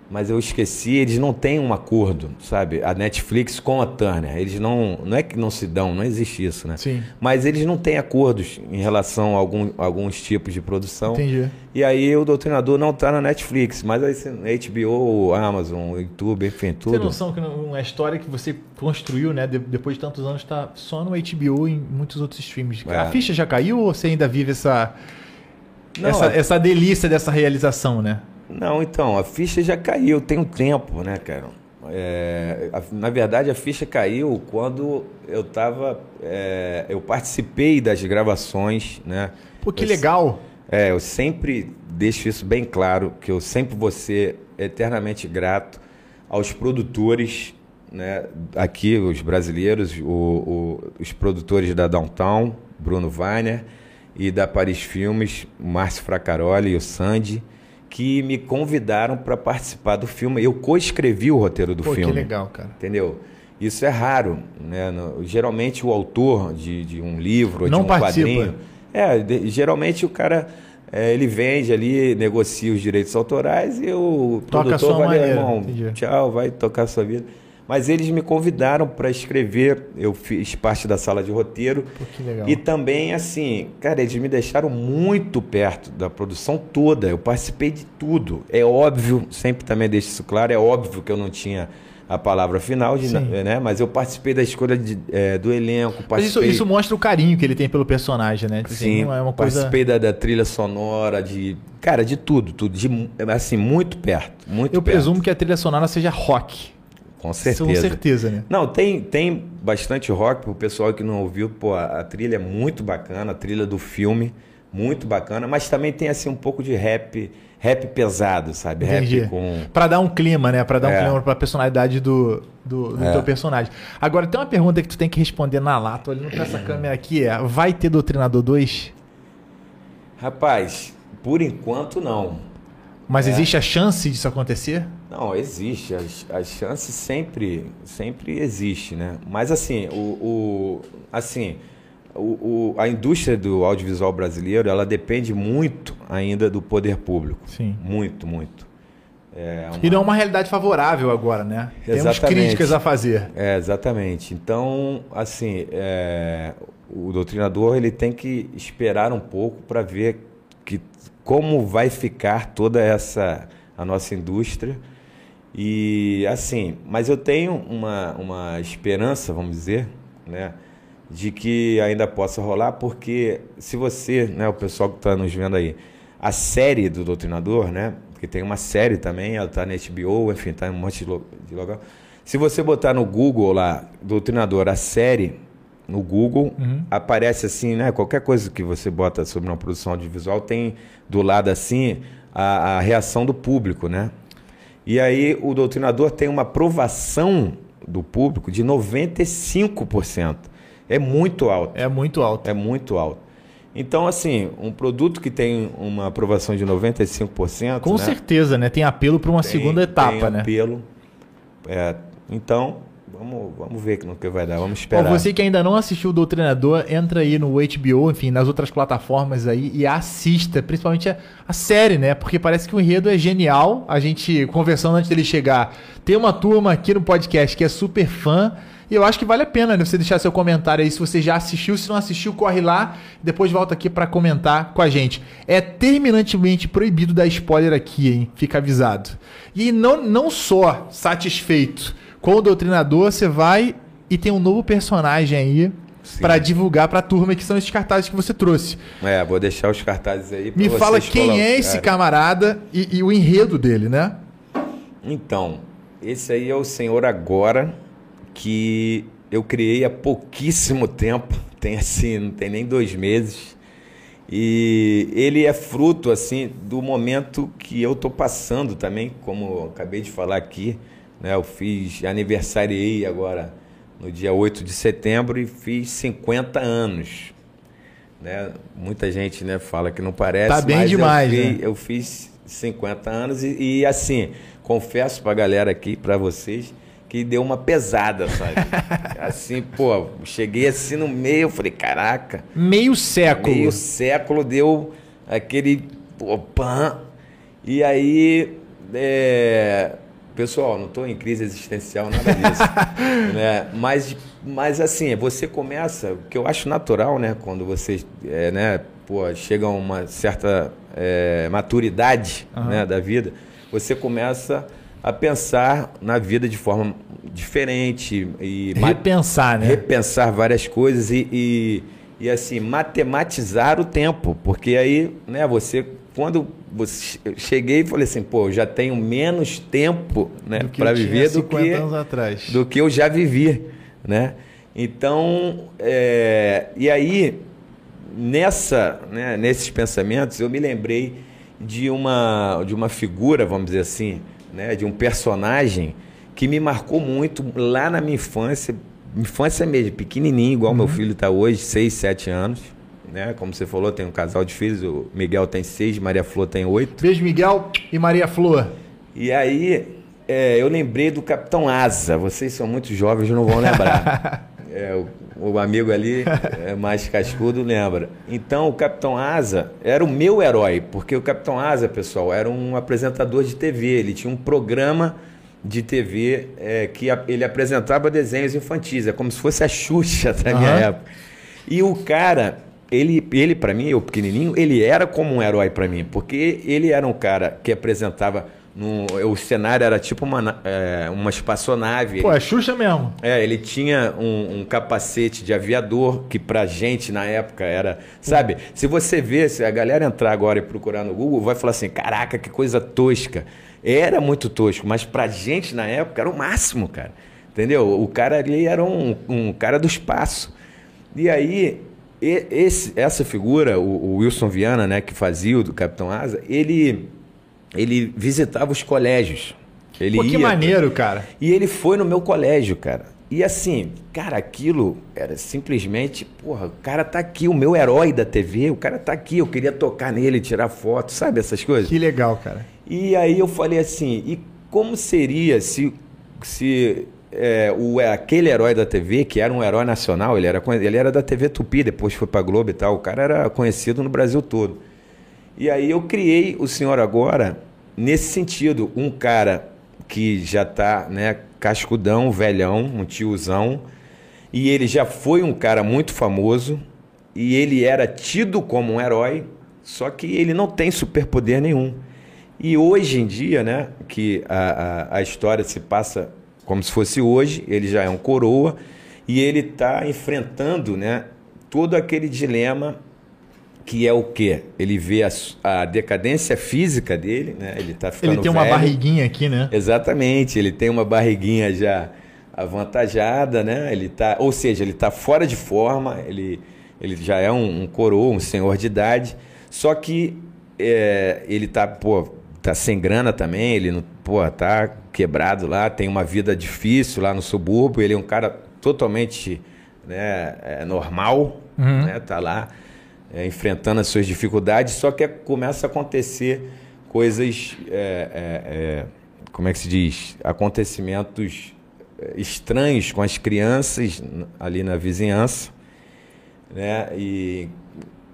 mas eu esqueci, eles não têm um acordo, sabe? A Netflix com a Turner, eles não, não é que não se dão, não existe isso, né? Sim. Mas eles não têm acordos em relação a algum, alguns tipos de produção. Entendi. E aí o Doutrinador não está na Netflix, mas aí HBO, Amazon, YouTube, enfim, tudo. Você tem noção que uma história que você construiu, né? depois de tantos anos, está só no HBO e em muitos outros streams. É. A ficha já caiu ou você ainda vive essa... Não, essa, a... essa delícia dessa realização, né? Não, então, a ficha já caiu, tem um tempo, né, cara? É, a, na verdade, a ficha caiu quando eu estava. É, eu participei das gravações, né? Pô, que eu, legal! É, eu sempre deixo isso bem claro, que eu sempre vou ser eternamente grato aos produtores, né? Aqui, os brasileiros, o, o, os produtores da Downtown, Bruno Weiner, e da Paris Filmes, Márcio Fracaroli e o Sandy que me convidaram para participar do filme. Eu coescrevi o roteiro do Pô, filme. Que legal, cara. Entendeu? Isso é raro. Né? No, geralmente o autor de, de um livro, Não de um participa. quadrinho. É, de, geralmente o cara é, ele vende ali, negocia os direitos autorais e o Toca produtor vai, irmão, tchau, vai tocar a sua vida. Mas eles me convidaram para escrever, eu fiz parte da sala de roteiro. Pô, que legal. E também, assim, cara, eles me deixaram muito perto da produção toda. Eu participei de tudo. É óbvio, sempre também deixo isso claro, é óbvio que eu não tinha a palavra final, de, né? Mas eu participei da escolha de, é, do elenco. Mas isso, isso, mostra o carinho que ele tem pelo personagem, né? Tipo assim, Sim, é uma coisa... participei da, da, trilha sonora, de. Cara, de tudo, tudo. De, assim, muito perto. Muito eu perto. presumo que a trilha sonora seja rock. Com certeza. Com certeza, né? Não, tem, tem bastante rock pro pessoal que não ouviu. Pô, a, a trilha é muito bacana, a trilha do filme, muito bacana, mas também tem assim um pouco de rap, rap pesado, sabe? Entendi. Rap com Pra dar um clima, né? Pra dar um É. clima pra personalidade do, do, do É. teu personagem. Agora, tem uma pergunta que tu tem que responder na lata, olhando pra essa câmera aqui, é, vai ter Doutrinador 2? Rapaz, por enquanto não. Mas É. existe a chance disso acontecer? Não, existe. As, as chances sempre, sempre existe, né? Mas assim, o, o- assim, o, o- a indústria do audiovisual brasileiro, ela depende muito ainda do poder público. Sim. Muito, muito. É uma- E não é uma realidade favorável agora, né? Temos Exatamente. críticas a fazer. É, exatamente. Então, assim, é, o doutrinador ele tem que esperar um pouco para ver que, como vai ficar toda essa a nossa indústria. E assim, mas eu tenho uma, uma esperança, vamos dizer, né, de que ainda possa rolar, porque se você, né, o pessoal que está nos vendo aí, a série do Doutrinador, né, que tem uma série também, ela está na HBO, enfim, está em um monte de lugar. Se você botar no Google lá, Doutrinador, a série, no Google, Uhum. aparece assim, né, qualquer coisa que você bota sobre uma produção audiovisual, tem do lado assim a, a reação do público, né? E aí o doutrinador tem uma aprovação do público de 95%. É muito alto. É muito alto. É muito alto. Então, assim, um produto que tem uma aprovação de 95%. Com né, certeza, né? Tem apelo para uma tem- segunda etapa, tem né? apelo. É, então, vamos, vamos ver no que vai dar. Vamos esperar. você que ainda não assistiu o Doutrinador, entra aí no HBO, enfim, nas outras plataformas aí e assista, principalmente a, a série, né? Porque parece que o enredo é genial. A gente, conversando antes dele chegar, tem uma turma aqui no podcast que é super fã. E eu acho que vale a pena né, você deixar seu comentário aí se você já assistiu. Se não assistiu, corre lá. Depois volta aqui pra comentar com a gente. É terminantemente proibido dar spoiler aqui, hein? Fica avisado. E não, não só satisfeito com o Doutrinador, você vai e tem um novo personagem aí pra divulgar pra turma que são esses cartazes que você trouxe. É, vou deixar os cartazes aí. pra Me fala quem é esse camarada e, e o enredo dele, né? Então, esse aí é o Senhor Agora, que eu criei há pouquíssimo tempo, tem assim, não tem nem dois meses. E ele é fruto, assim, do momento que eu tô passando também, como eu acabei de falar aqui, né? Eu fiz, aniversariei agora no dia 8 de setembro e fiz 50 anos. Né? Muita gente né, fala que não parece, Tá bem demais, eu fiz, né? eu fiz 50 anos e, e, assim, confesso pra galera aqui, pra vocês, que deu uma pesada, sabe? assim, pô, cheguei assim no meio, falei, caraca, Meio século. meio século deu aquele pô. E aí, é, pessoal, não estou em crise existencial, nada disso. né? mas, mas assim, você começa, o que eu acho natural, né? Quando você é, né, pô, chega a uma certa é, maturidade Aham. né, da vida, você começa a pensar na vida de forma diferente e Repensar, né? repensar várias coisas e, e, e, assim matematizar o tempo, porque aí, né, você quando você eu cheguei e falei assim, pô, eu já tenho menos tempo, né, para viver do 50 que anos atrás. do que eu já vivi, né? Então, é, e aí nessa, né, nesses pensamentos eu me lembrei de uma de uma figura, vamos dizer assim, né, de um personagem que me marcou muito lá na minha infância, infância mesmo, pequenininho, igual meu filho está hoje, 6, 7 anos, né? Como você falou, tem um casal de filhos, o Miguel tem 6, Maria Flor tem 8. Beijo, Miguel e Maria Flor. E aí, é, eu lembrei do Capitão Asa. Vocês são muito jovens, não vão lembrar. É, o, o amigo ali, é, mais cascudo, lembra. Então, o Capitão Asa era o meu herói, porque o Capitão Asa, pessoal, era um apresentador de TV. Ele tinha um programa de TV é, que a- ele apresentava desenhos infantis. É como se fosse a Xuxa da minha época. E o cara, ele, ele para mim, o pequenininho, ele era como um herói para mim, porque ele era um cara que apresentava no, o cenário era tipo uma, é, uma espaçonave. Pô, é Xuxa mesmo. É, ele tinha um, um capacete de aviador que pra gente na época era, sabe? Se você vê, se a galera entrar agora e procurar no Google, vai falar assim: "Caraca, que coisa tosca". Era muito tosco, mas pra gente na época era o máximo, cara. Entendeu? O cara ali era um, um cara do espaço. E aí e- esse- essa figura, o, o Wilson Viana, né, que fazia o do Capitão Asa, ele, ele visitava os colégios. Ele Pô, que ia- maneiro, cara. E ele foi no meu colégio, cara. E assim, cara, aquilo era simplesmente, porra, o cara tá aqui, o meu herói da TV, o cara tá aqui, eu queria tocar nele, tirar foto, sabe essas coisas? Que legal, cara. E aí eu falei assim, e como seria se, se é, o, aquele herói da TV, que era um herói nacional, ele era, ele era da TV Tupi, depois foi pra Globo e tal, o cara era conhecido no Brasil todo. E aí eu criei o Senhor Agora nesse sentido, um cara que já tá, né, cascudão, velhão, um tiozão, e ele já foi um cara muito famoso, e ele era tido como um herói, só que ele não tem superpoder nenhum. E hoje em dia, né, que a, a, a história se passa como se fosse hoje, ele já é um coroa e ele está enfrentando, né, todo aquele dilema que é o quê? Ele vê a, a decadência física dele, né? Ele tá ficando Ele tem uma velho. barriguinha aqui, né? Exatamente, ele tem uma barriguinha já avantajada, né? Ele tá, ou seja, ele está fora de forma, ele, ele já é um, um coroa, um senhor de idade, só que é, ele tá, pô, tá sem grana também, ele não, pô, tá quebrado lá, tem uma vida difícil lá no subúrbio, ele é um cara totalmente né, é, normal, Uhum. né? Tá lá é, enfrentando as suas dificuldades, só que começa a acontecer coisas, é, é, é, como é que se diz, acontecimentos é, estranhos com as crianças ali na vizinhança, né? E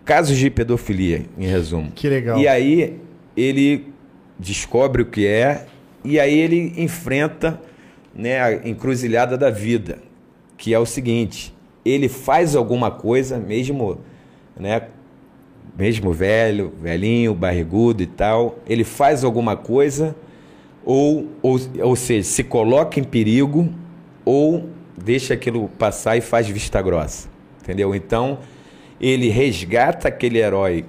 casos de pedofilia, em resumo. Que legal. E aí ele descobre o que é e aí ele enfrenta né, a encruzilhada da vida, que é o seguinte: ele faz alguma coisa, mesmo, né, mesmo velho, velhinho, barrigudo e tal, ele faz alguma coisa, ou, ou, ou seja, se coloca em perigo, ou deixa aquilo passar e faz vista grossa. Entendeu? Então, ele resgata aquele herói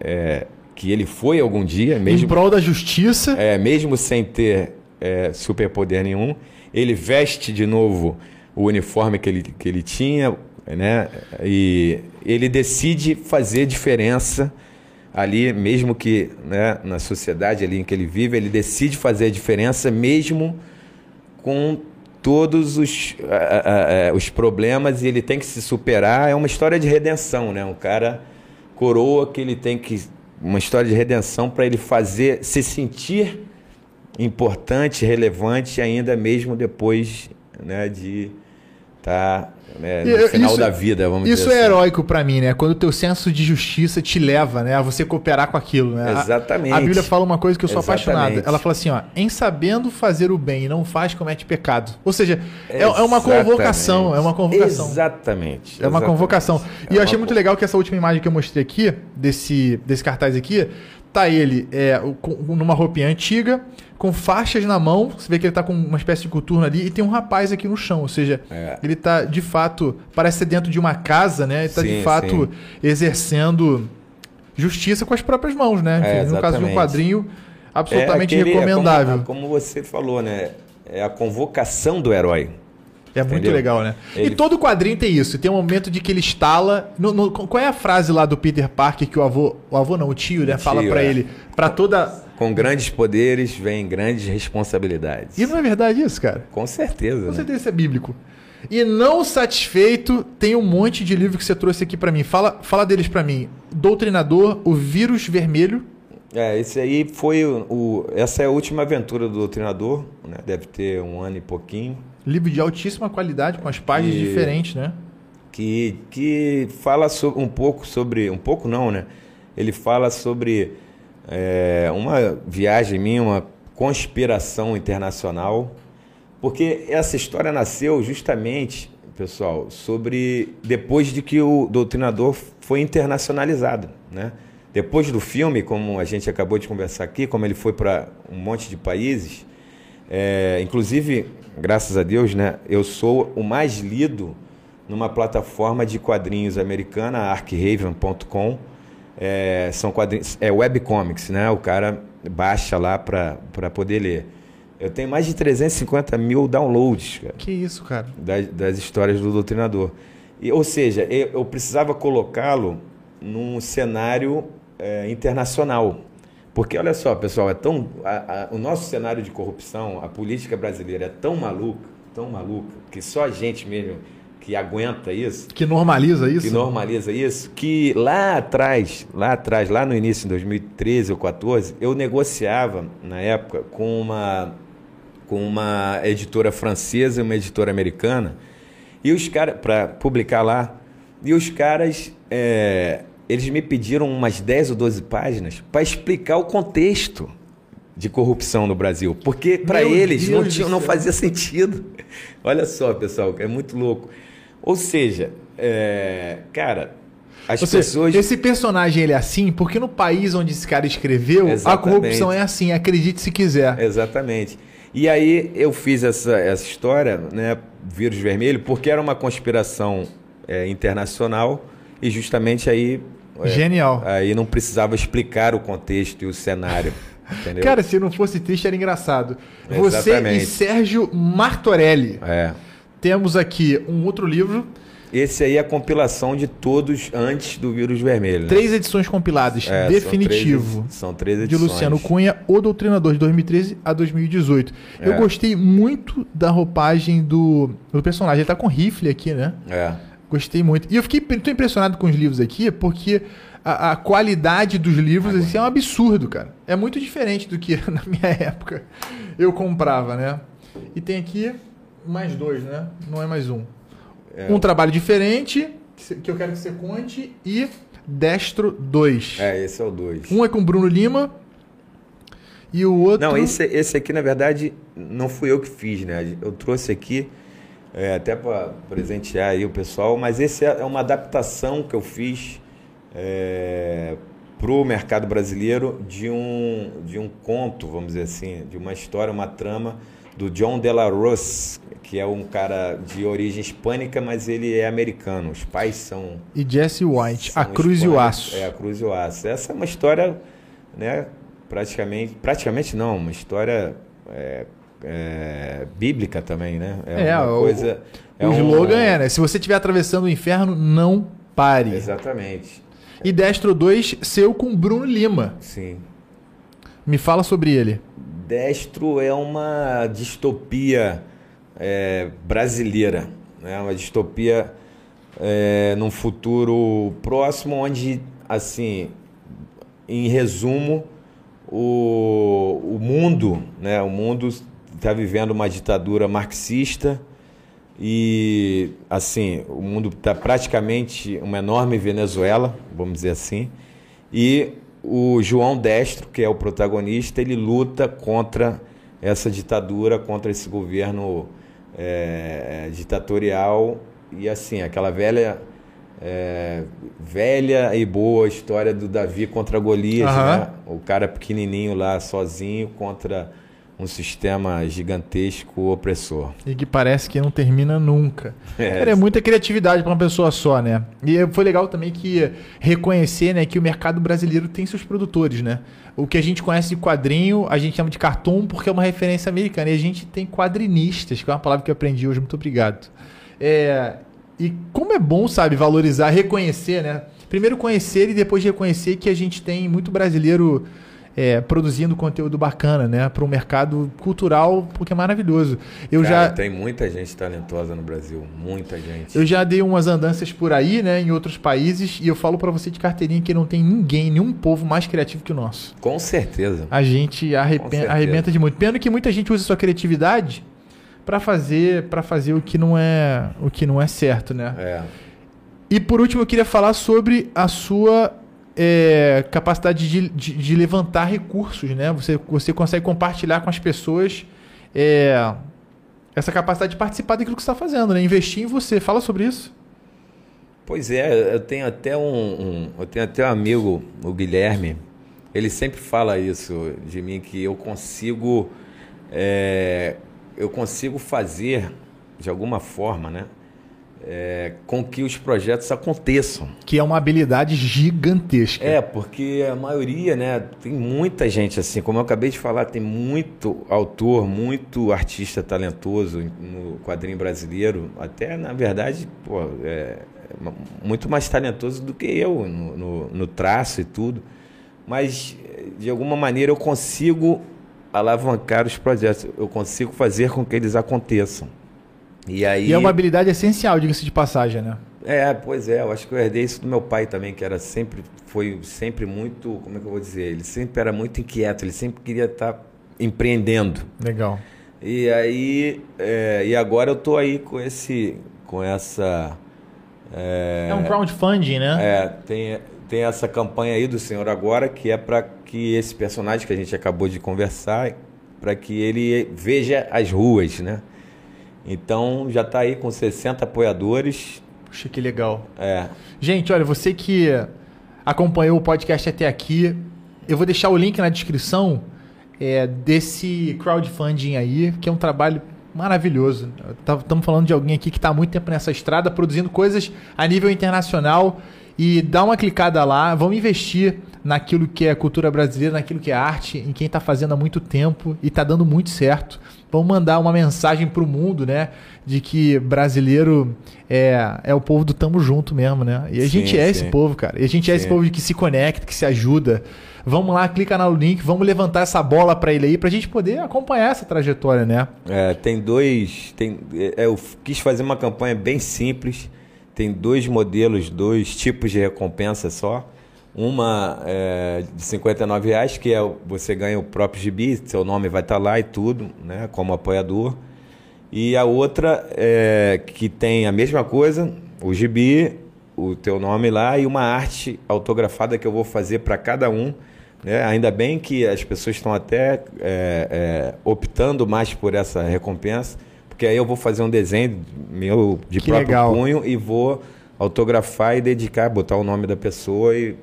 é, que ele foi algum dia, Em mesmo prol da justiça. é, mesmo sem ter é, superpoder nenhum, ele veste de novo o uniforme que ele, que ele tinha, né? E ele decide fazer diferença ali, mesmo que né, na sociedade ali em que ele vive, ele decide fazer a diferença mesmo com todos os, a- a- a- os problemas e ele tem que se superar. É uma história de redenção, né? Um cara coroa que ele tem que uma história de redenção para ele fazer se sentir importante, relevante ainda mesmo depois, né, de estar né, no final isso- da vida, vamos Isso é assim. heróico pra mim, né? Quando o teu senso de justiça te leva, né, a você cooperar com aquilo, né? A- Exatamente. A, Bíblia fala uma coisa que eu sou Exatamente. apaixonado. Ela fala assim, ó, em sabendo fazer o bem e não faz, comete pecado. Ou seja, é, é uma convocação, é uma convocação. Exatamente. É uma exatamente. convocação. É E eu uma achei muito legal que essa última imagem que eu mostrei aqui, desse, desse cartaz aqui, tá ele é, com- numa roupinha antiga, com faixas na mão. Você vê que ele tá com uma espécie de coturno ali e tem um rapaz aqui no chão. Ou seja, É. ele tá de fato, parece ser dentro de uma casa, né? Ele tá de Sim, fato sim. exercendo justiça com as próprias mãos, né? É, no caso de um quadrinho absolutamente É aquele- é como- recomendável. como, você falou, né? É a convocação do herói. É muito Entendeu? legal, né? E Ele- todo quadrinho tem isso. Tem um momento de que ele estala. no- no- qual é a frase lá do Peter Parker que o avô. O avô não, o tio, né? O fala pra é. ele. Pra toda. Com grandes poderes vem grandes responsabilidades. E não é verdade isso, cara? Com certeza. Com né? certeza isso é bíblico. E não satisfeito, tem um monte de livro que você trouxe aqui pra mim. Fala, fala deles pra mim. Doutrinador, o vírus vermelho. É, esse aí foi o, o- Essa é a última aventura do Doutrinador, né? Deve ter um ano e pouquinho. Livro de altíssima qualidade, com as páginas E- diferentes, né? que, que fala so- um pouco sobre. Um pouco não, né? Ele fala sobre é, uma viagem minha, uma conspiração internacional. Porque essa história nasceu justamente, pessoal, sobre. depois de que o doutrinador foi internacionalizado, né? Depois do filme, como a gente acabou de conversar aqui, como ele foi para um monte de países, é, inclusive, graças a Deus, né, eu sou o mais lido numa plataforma de quadrinhos americana, arcraven.com. É, são quadrinhos, é webcomics, né? O cara baixa lá para poder ler. Eu tenho mais de 350 mil downloads, cara Que isso, cara. das, das histórias do doutrinador. E, ou seja, eu, eu precisava colocá-lo num cenário é, internacional. Porque olha só, pessoal, é tão a, a, o nosso cenário de corrupção, a política brasileira é tão maluca, tão maluca, que só a gente mesmo que aguenta isso, que normaliza isso, que normaliza isso, que lá atrás, lá atrás, lá no início de 2013 ou 14, eu negociava na época com uma com uma editora francesa e uma editora americana e os caras para publicar lá e os caras é, eles me pediram umas 10 ou 12 páginas para explicar o contexto de corrupção no Brasil, porque para eles não, tinha, não fazia sentido. Olha só, pessoal, é muito louco. Ou seja, é, cara, as Ou pessoas. Seja, esse personagem ele é assim porque no país onde esse cara escreveu, Exatamente. a corrupção é assim, acredite se quiser. Exatamente. E aí eu fiz essa, essa história, né, vírus vermelho, porque era uma conspiração é, internacional e justamente aí Genial. Aí não precisava explicar o contexto e o cenário. Entendeu? Cara, se não fosse triste, era engraçado. Exatamente. Você e Sérgio Martorelli. É. Temos aqui um outro livro. Esse aí é a compilação de todos antes do vírus vermelho. Né? Três edições compiladas. É, definitivo. São três, são três edições. De Luciano Cunha, O Doutrinador, de 2013 a 2018. É. Eu gostei muito da roupagem do, do personagem. Ele tá com rifle aqui, né? É. Gostei muito. E eu fiquei tô impressionado com os livros aqui, porque a, a qualidade dos livros assim, é um absurdo, cara. É muito diferente do que na minha época eu comprava, né? E tem aqui mais dois, né? Não é mais um. É. Um trabalho diferente, que eu quero que você conte, e Destro 2. É, esse é o 2. Um é com Bruno Lima e o outro. Não, esse, esse aqui, na verdade, não fui eu que fiz, né? Eu trouxe aqui é, até para presentear aí o pessoal, mas esse é, é uma adaptação que eu fiz é, para o mercado brasileiro de um, de um conto, vamos dizer assim, de uma história, uma trama do John De La Rose, que é um cara de origem hispânica, mas ele é americano. Os pais são. E Jesse White, A Cruz e o Aço. É, A Cruz e o Aço. Essa é uma história, né, praticamente. Praticamente não, uma história. É, é, bíblica também, né? É, é uma coisa. O, é o um, slogan é, né? Se você estiver atravessando o inferno, não pare. Exatamente. E Destro 2, seu com Bruno Lima. Sim. Me fala sobre ele. Destro é uma distopia é, brasileira, né? Uma distopia é, num futuro próximo, onde, assim, em resumo, o, o mundo, né? O mundo está vivendo uma ditadura marxista e assim o mundo está praticamente uma enorme Venezuela, vamos dizer assim, e o João Destro, que é o protagonista, ele luta contra essa ditadura, contra esse governo é, ditatorial e assim aquela velha é, velha e boa história do Davi contra Golias, uhum. né? o cara pequenininho lá sozinho contra um sistema gigantesco opressor. E que parece que não termina nunca. É, é muita criatividade para uma pessoa só, né? E foi legal também que reconhecer né, que o mercado brasileiro tem seus produtores, né? O que a gente conhece de quadrinho, a gente chama de cartoon porque é uma referência americana. E a gente tem quadrinistas, que é uma palavra que eu aprendi hoje. Muito obrigado. É, e como é bom, sabe, valorizar, reconhecer, né? Primeiro conhecer e depois reconhecer que a gente tem muito brasileiro é, produzindo conteúdo bacana, né? Para o mercado cultural, porque é maravilhoso. Eu Cara, já tem muita gente talentosa no Brasil, muita gente. Eu já dei umas andanças por aí, né? Em outros países e eu falo para você de carteirinha que não tem ninguém, nenhum povo mais criativo que o nosso. Com certeza. A gente arrependa, arrebenta de muito. Pena que muita gente usa sua criatividade para fazer para fazer o que não é o que não é certo, né? É. E por último eu queria falar sobre a sua é, capacidade de, de, de, levantar recursos, né? Você, você consegue compartilhar com as pessoas é, essa capacidade de participar daquilo que você está fazendo, né? Investir em você. Fala sobre isso. Pois é, eu tenho até um, um, eu tenho até um amigo, o Guilherme, ele sempre fala isso de mim que eu consigo é, eu consigo fazer de alguma forma, né? É, com que os projetos aconteçam. Que é uma habilidade gigantesca. É, porque a maioria, né, tem muita gente assim, como eu acabei de falar, tem muito autor, muito artista talentoso no quadrinho brasileiro, até na verdade, pô, é, muito mais talentoso do que eu no, no, no traço e tudo. Mas, de alguma maneira, eu consigo alavancar os projetos, eu consigo fazer com que eles aconteçam. E, aí... e é uma habilidade essencial, diga-se de passagem, né? É, pois é, eu acho que eu herdei isso do meu pai também, que era sempre, foi sempre muito, como é que eu vou dizer, ele sempre era muito inquieto, ele sempre queria estar tá empreendendo. Legal. E aí, é, e agora eu tô aí com esse, com essa... É, é um crowdfunding, né? É, tem, tem essa campanha aí do Senhor Agora, que é para que esse personagem que a gente acabou de conversar, para que ele veja as ruas, né? Então já está aí com 60 apoiadores. Puxa, que legal. É. Gente, olha, você que acompanhou o podcast até aqui, eu vou deixar o link na descrição é, desse crowdfunding aí, que é um trabalho maravilhoso. Estamos falando de alguém aqui que está há muito tempo nessa estrada, produzindo coisas a nível internacional. E dá uma clicada lá, vamos investir naquilo que é cultura brasileira, naquilo que é arte, em quem está fazendo há muito tempo e está dando muito certo. Vamos mandar uma mensagem para o mundo, né? De que brasileiro é, é o povo do tamo junto mesmo, né? E a sim, gente é sim. esse povo, cara. E a gente sim. é esse povo que se conecta, que se ajuda. Vamos lá, clica no link, vamos levantar essa bola para ele aí, para a gente poder acompanhar essa trajetória, né? É, tem dois. Tem, é, eu quis fazer uma campanha bem simples. Tem dois modelos, dois tipos de recompensa só. Uma é, de 59 reais, que é você ganha o próprio gibi, seu nome vai estar tá lá e tudo, né, como apoiador. E a outra é, que tem a mesma coisa, o gibi, o teu nome lá e uma arte autografada que eu vou fazer para cada um. Né? Ainda bem que as pessoas estão até é, é, optando mais por essa recompensa, porque aí eu vou fazer um desenho meu de que próprio legal. punho e vou autografar e dedicar, botar o nome da pessoa e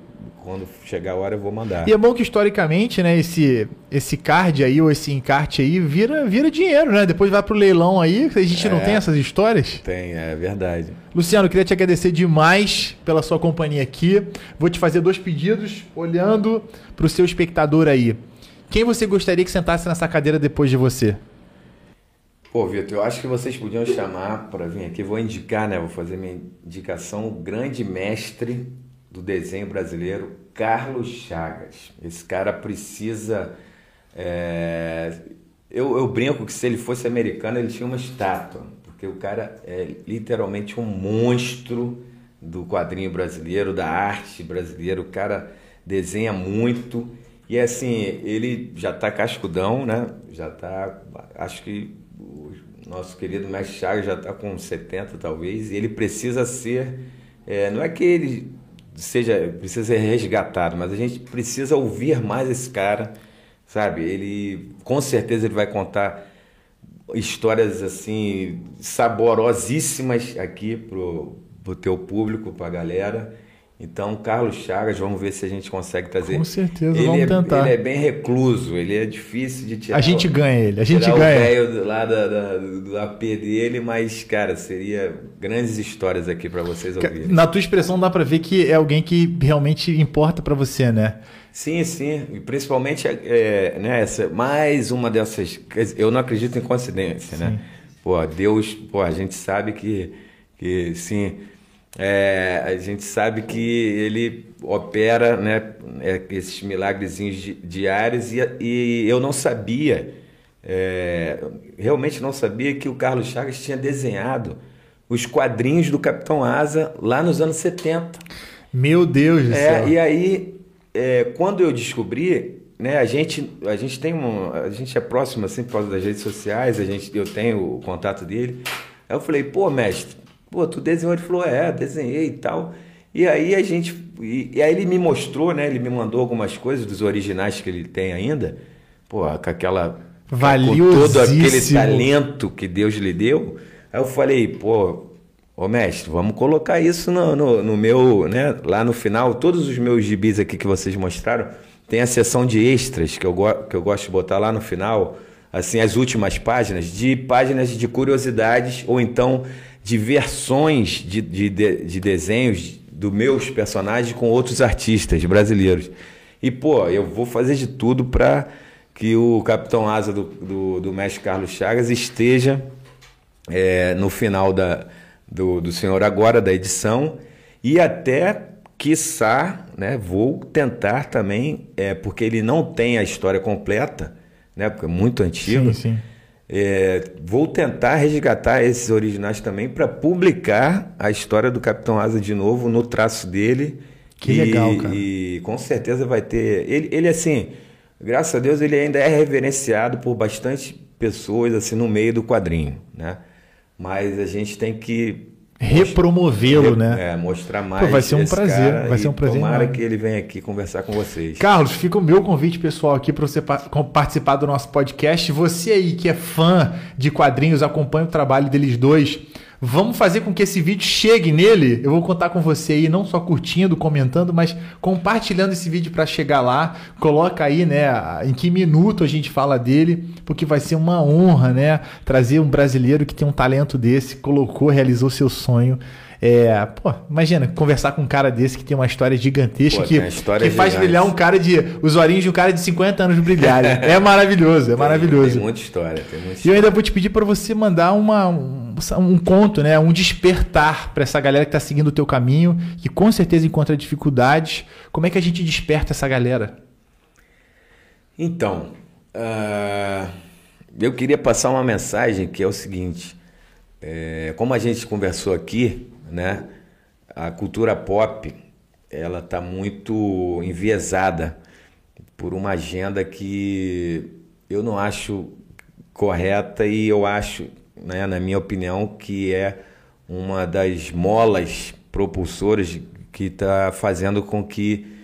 quando chegar a hora eu vou mandar. E é bom que historicamente, né, esse, esse card aí, ou esse encarte aí, vira, vira dinheiro, né? Depois vai pro leilão aí, a gente é, não tem essas histórias? Tem, é verdade. Luciano, queria te agradecer demais pela sua companhia aqui. Vou te fazer dois pedidos, olhando pro seu espectador aí. Quem você gostaria que sentasse nessa cadeira depois de você? Pô, Vitor, eu acho que vocês podiam chamar para vir aqui. Vou indicar, né? Vou fazer minha indicação. O grande mestre do desenho brasileiro, Carlos Chagas. Esse cara precisa. É... Eu, eu brinco que se ele fosse americano, ele tinha uma estátua, porque o cara é literalmente um monstro do quadrinho brasileiro, da arte brasileira. O cara desenha muito. E assim, ele já está cascudão, né? Já está. Acho que o nosso querido mestre Chagas já está com 70 talvez, e ele precisa ser. É, não é que ele seja precisa ser resgatado, mas a gente precisa ouvir mais esse cara, sabe? Ele com certeza ele vai contar histórias assim saborosíssimas aqui pro, pro teu público, pra galera. Então, Carlos Chagas, vamos ver se a gente consegue trazer. Com certeza, ele vamos é, tentar. Ele é bem recluso, ele é difícil de tirar. A gente o, ganha ele, a gente ganha. o lá da, da, do AP dele, mas, cara, seria grandes histórias aqui para vocês ouvirem. Na tua expressão dá para ver que é alguém que realmente importa para você, né? Sim, sim. E principalmente, é, né, essa, mais uma dessas. Eu não acredito em coincidência, né? sim. né? Pô, Deus, pô, a gente sabe que, que sim é, a gente sabe que ele opera né, é, esses milagrezinhos diários e, e eu não sabia, é, realmente não sabia que o Carlos Chagas tinha desenhado os quadrinhos do Capitão Asa lá nos anos 70. Meu Deus do é, céu! E aí, é, quando eu descobri, né, a gente, a gente tem um, a gente é próximo assim por causa das redes sociais, a gente, eu tenho o contato dele. Aí eu falei, pô, mestre, Pô, tu desenhou? Ele falou, é, desenhei e tal. E aí a gente. E, e, aí ele me mostrou, né? Ele me mandou algumas coisas dos originais que ele tem ainda. Pô, com aquela. Com todo aquele talento que Deus lhe deu. Aí eu falei, pô, ô mestre, vamos colocar isso no, no, no meu, né? Lá no final, todos os meus gibis aqui que vocês mostraram, tem a seção de extras que eu, que eu gosto de botar lá no final assim, as últimas páginas, de páginas de curiosidades ou então de versões de, de, de desenhos dos meus personagens com outros artistas brasileiros. E, pô, eu vou fazer de tudo para que o Capitão Asa do, do, do mestre Carlos Chagas esteja é, no final da, do, do Senhor Agora, da edição, e até, quiçá, né, vou tentar também, é, porque ele não tem a história completa, né, porque é muito antigo. Sim, sim. É, vou tentar resgatar esses originais também para publicar a história do Capitão Asa de novo no traço dele. Que e, legal, cara. E com certeza vai ter. Ele, ele, assim, graças a Deus, ele ainda é reverenciado por bastante pessoas assim no meio do quadrinho, né? Mas a gente tem que repromovê-lo, né? É, mostrar mais. Pô, vai ser um prazer, vai ser um prazer. Tomara enorme. que ele venha aqui conversar com vocês. Carlos, fica o meu convite pessoal aqui para você participar do nosso podcast. Você aí que é fã de quadrinhos, acompanha o trabalho deles dois. Vamos fazer com que esse vídeo chegue nele. Eu vou contar com você aí, não só curtindo, comentando, mas compartilhando esse vídeo para chegar lá. Coloca aí, né, em que minuto a gente fala dele, porque vai ser uma honra, né, trazer um brasileiro que tem um talento desse, colocou, realizou seu sonho. É, pô, imagina, conversar com um cara desse que tem uma história gigantesca, pô, que, história que faz brilhar um cara de. os olhinhos de um cara de 50 anos brilharem. é maravilhoso, é maravilhoso. Tem muita história, tem muita história. E eu ainda vou te pedir para você mandar uma, um, um conto, né? Um despertar para essa galera que está seguindo o teu caminho, que com certeza encontra dificuldades. Como é que a gente desperta essa galera? Então, uh, eu queria passar uma mensagem que é o seguinte. É, como a gente conversou aqui, né? A cultura pop, ela está muito enviesada por uma agenda que eu não acho correta e eu acho, né, na minha opinião, que é uma das molas propulsoras que está fazendo com que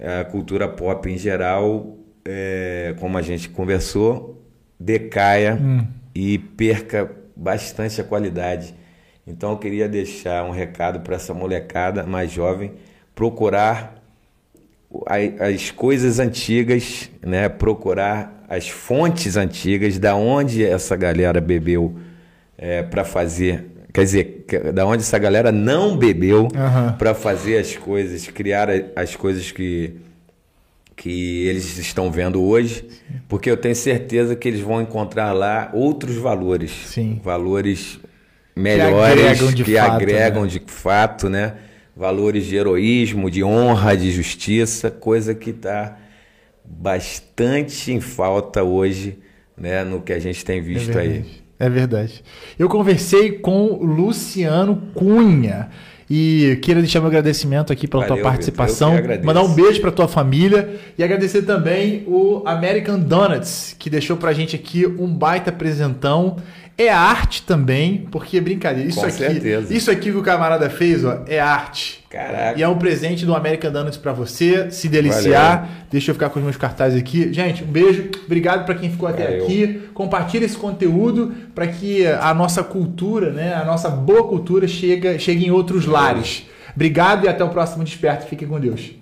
a cultura pop em geral, é, como a gente conversou, decaia hum. e perca bastante a qualidade então eu queria deixar um recado para essa molecada mais jovem procurar as coisas antigas, né? Procurar as fontes antigas, da onde essa galera bebeu é, para fazer, quer dizer, da onde essa galera não bebeu uhum. para fazer as coisas, criar as coisas que que eles estão vendo hoje, porque eu tenho certeza que eles vão encontrar lá outros valores, Sim. valores melhores que agregam de, que fato, agregam né? de fato, né? Valores de heroísmo, de honra, de justiça, coisa que está bastante em falta hoje, né? No que a gente tem visto é aí. É verdade. Eu conversei com Luciano Cunha. E queria deixar meu agradecimento aqui pela Valeu, tua participação. Mandar um beijo para tua família e agradecer também o American Donuts, que deixou pra gente aqui um baita presentão. É arte também, porque brincadeira. Isso Com aqui, certeza. isso aqui que o camarada fez, ó, é arte. Caraca. E é um presente do American Donuts para você se deliciar. Valeu. Deixa eu ficar com os meus cartazes aqui. Gente, um beijo. Obrigado para quem ficou até Valeu. aqui. Compartilhe esse conteúdo para que a nossa cultura, né, a nossa boa cultura chegue, chegue em outros lares. Obrigado e até o próximo Desperto. Fiquem com Deus.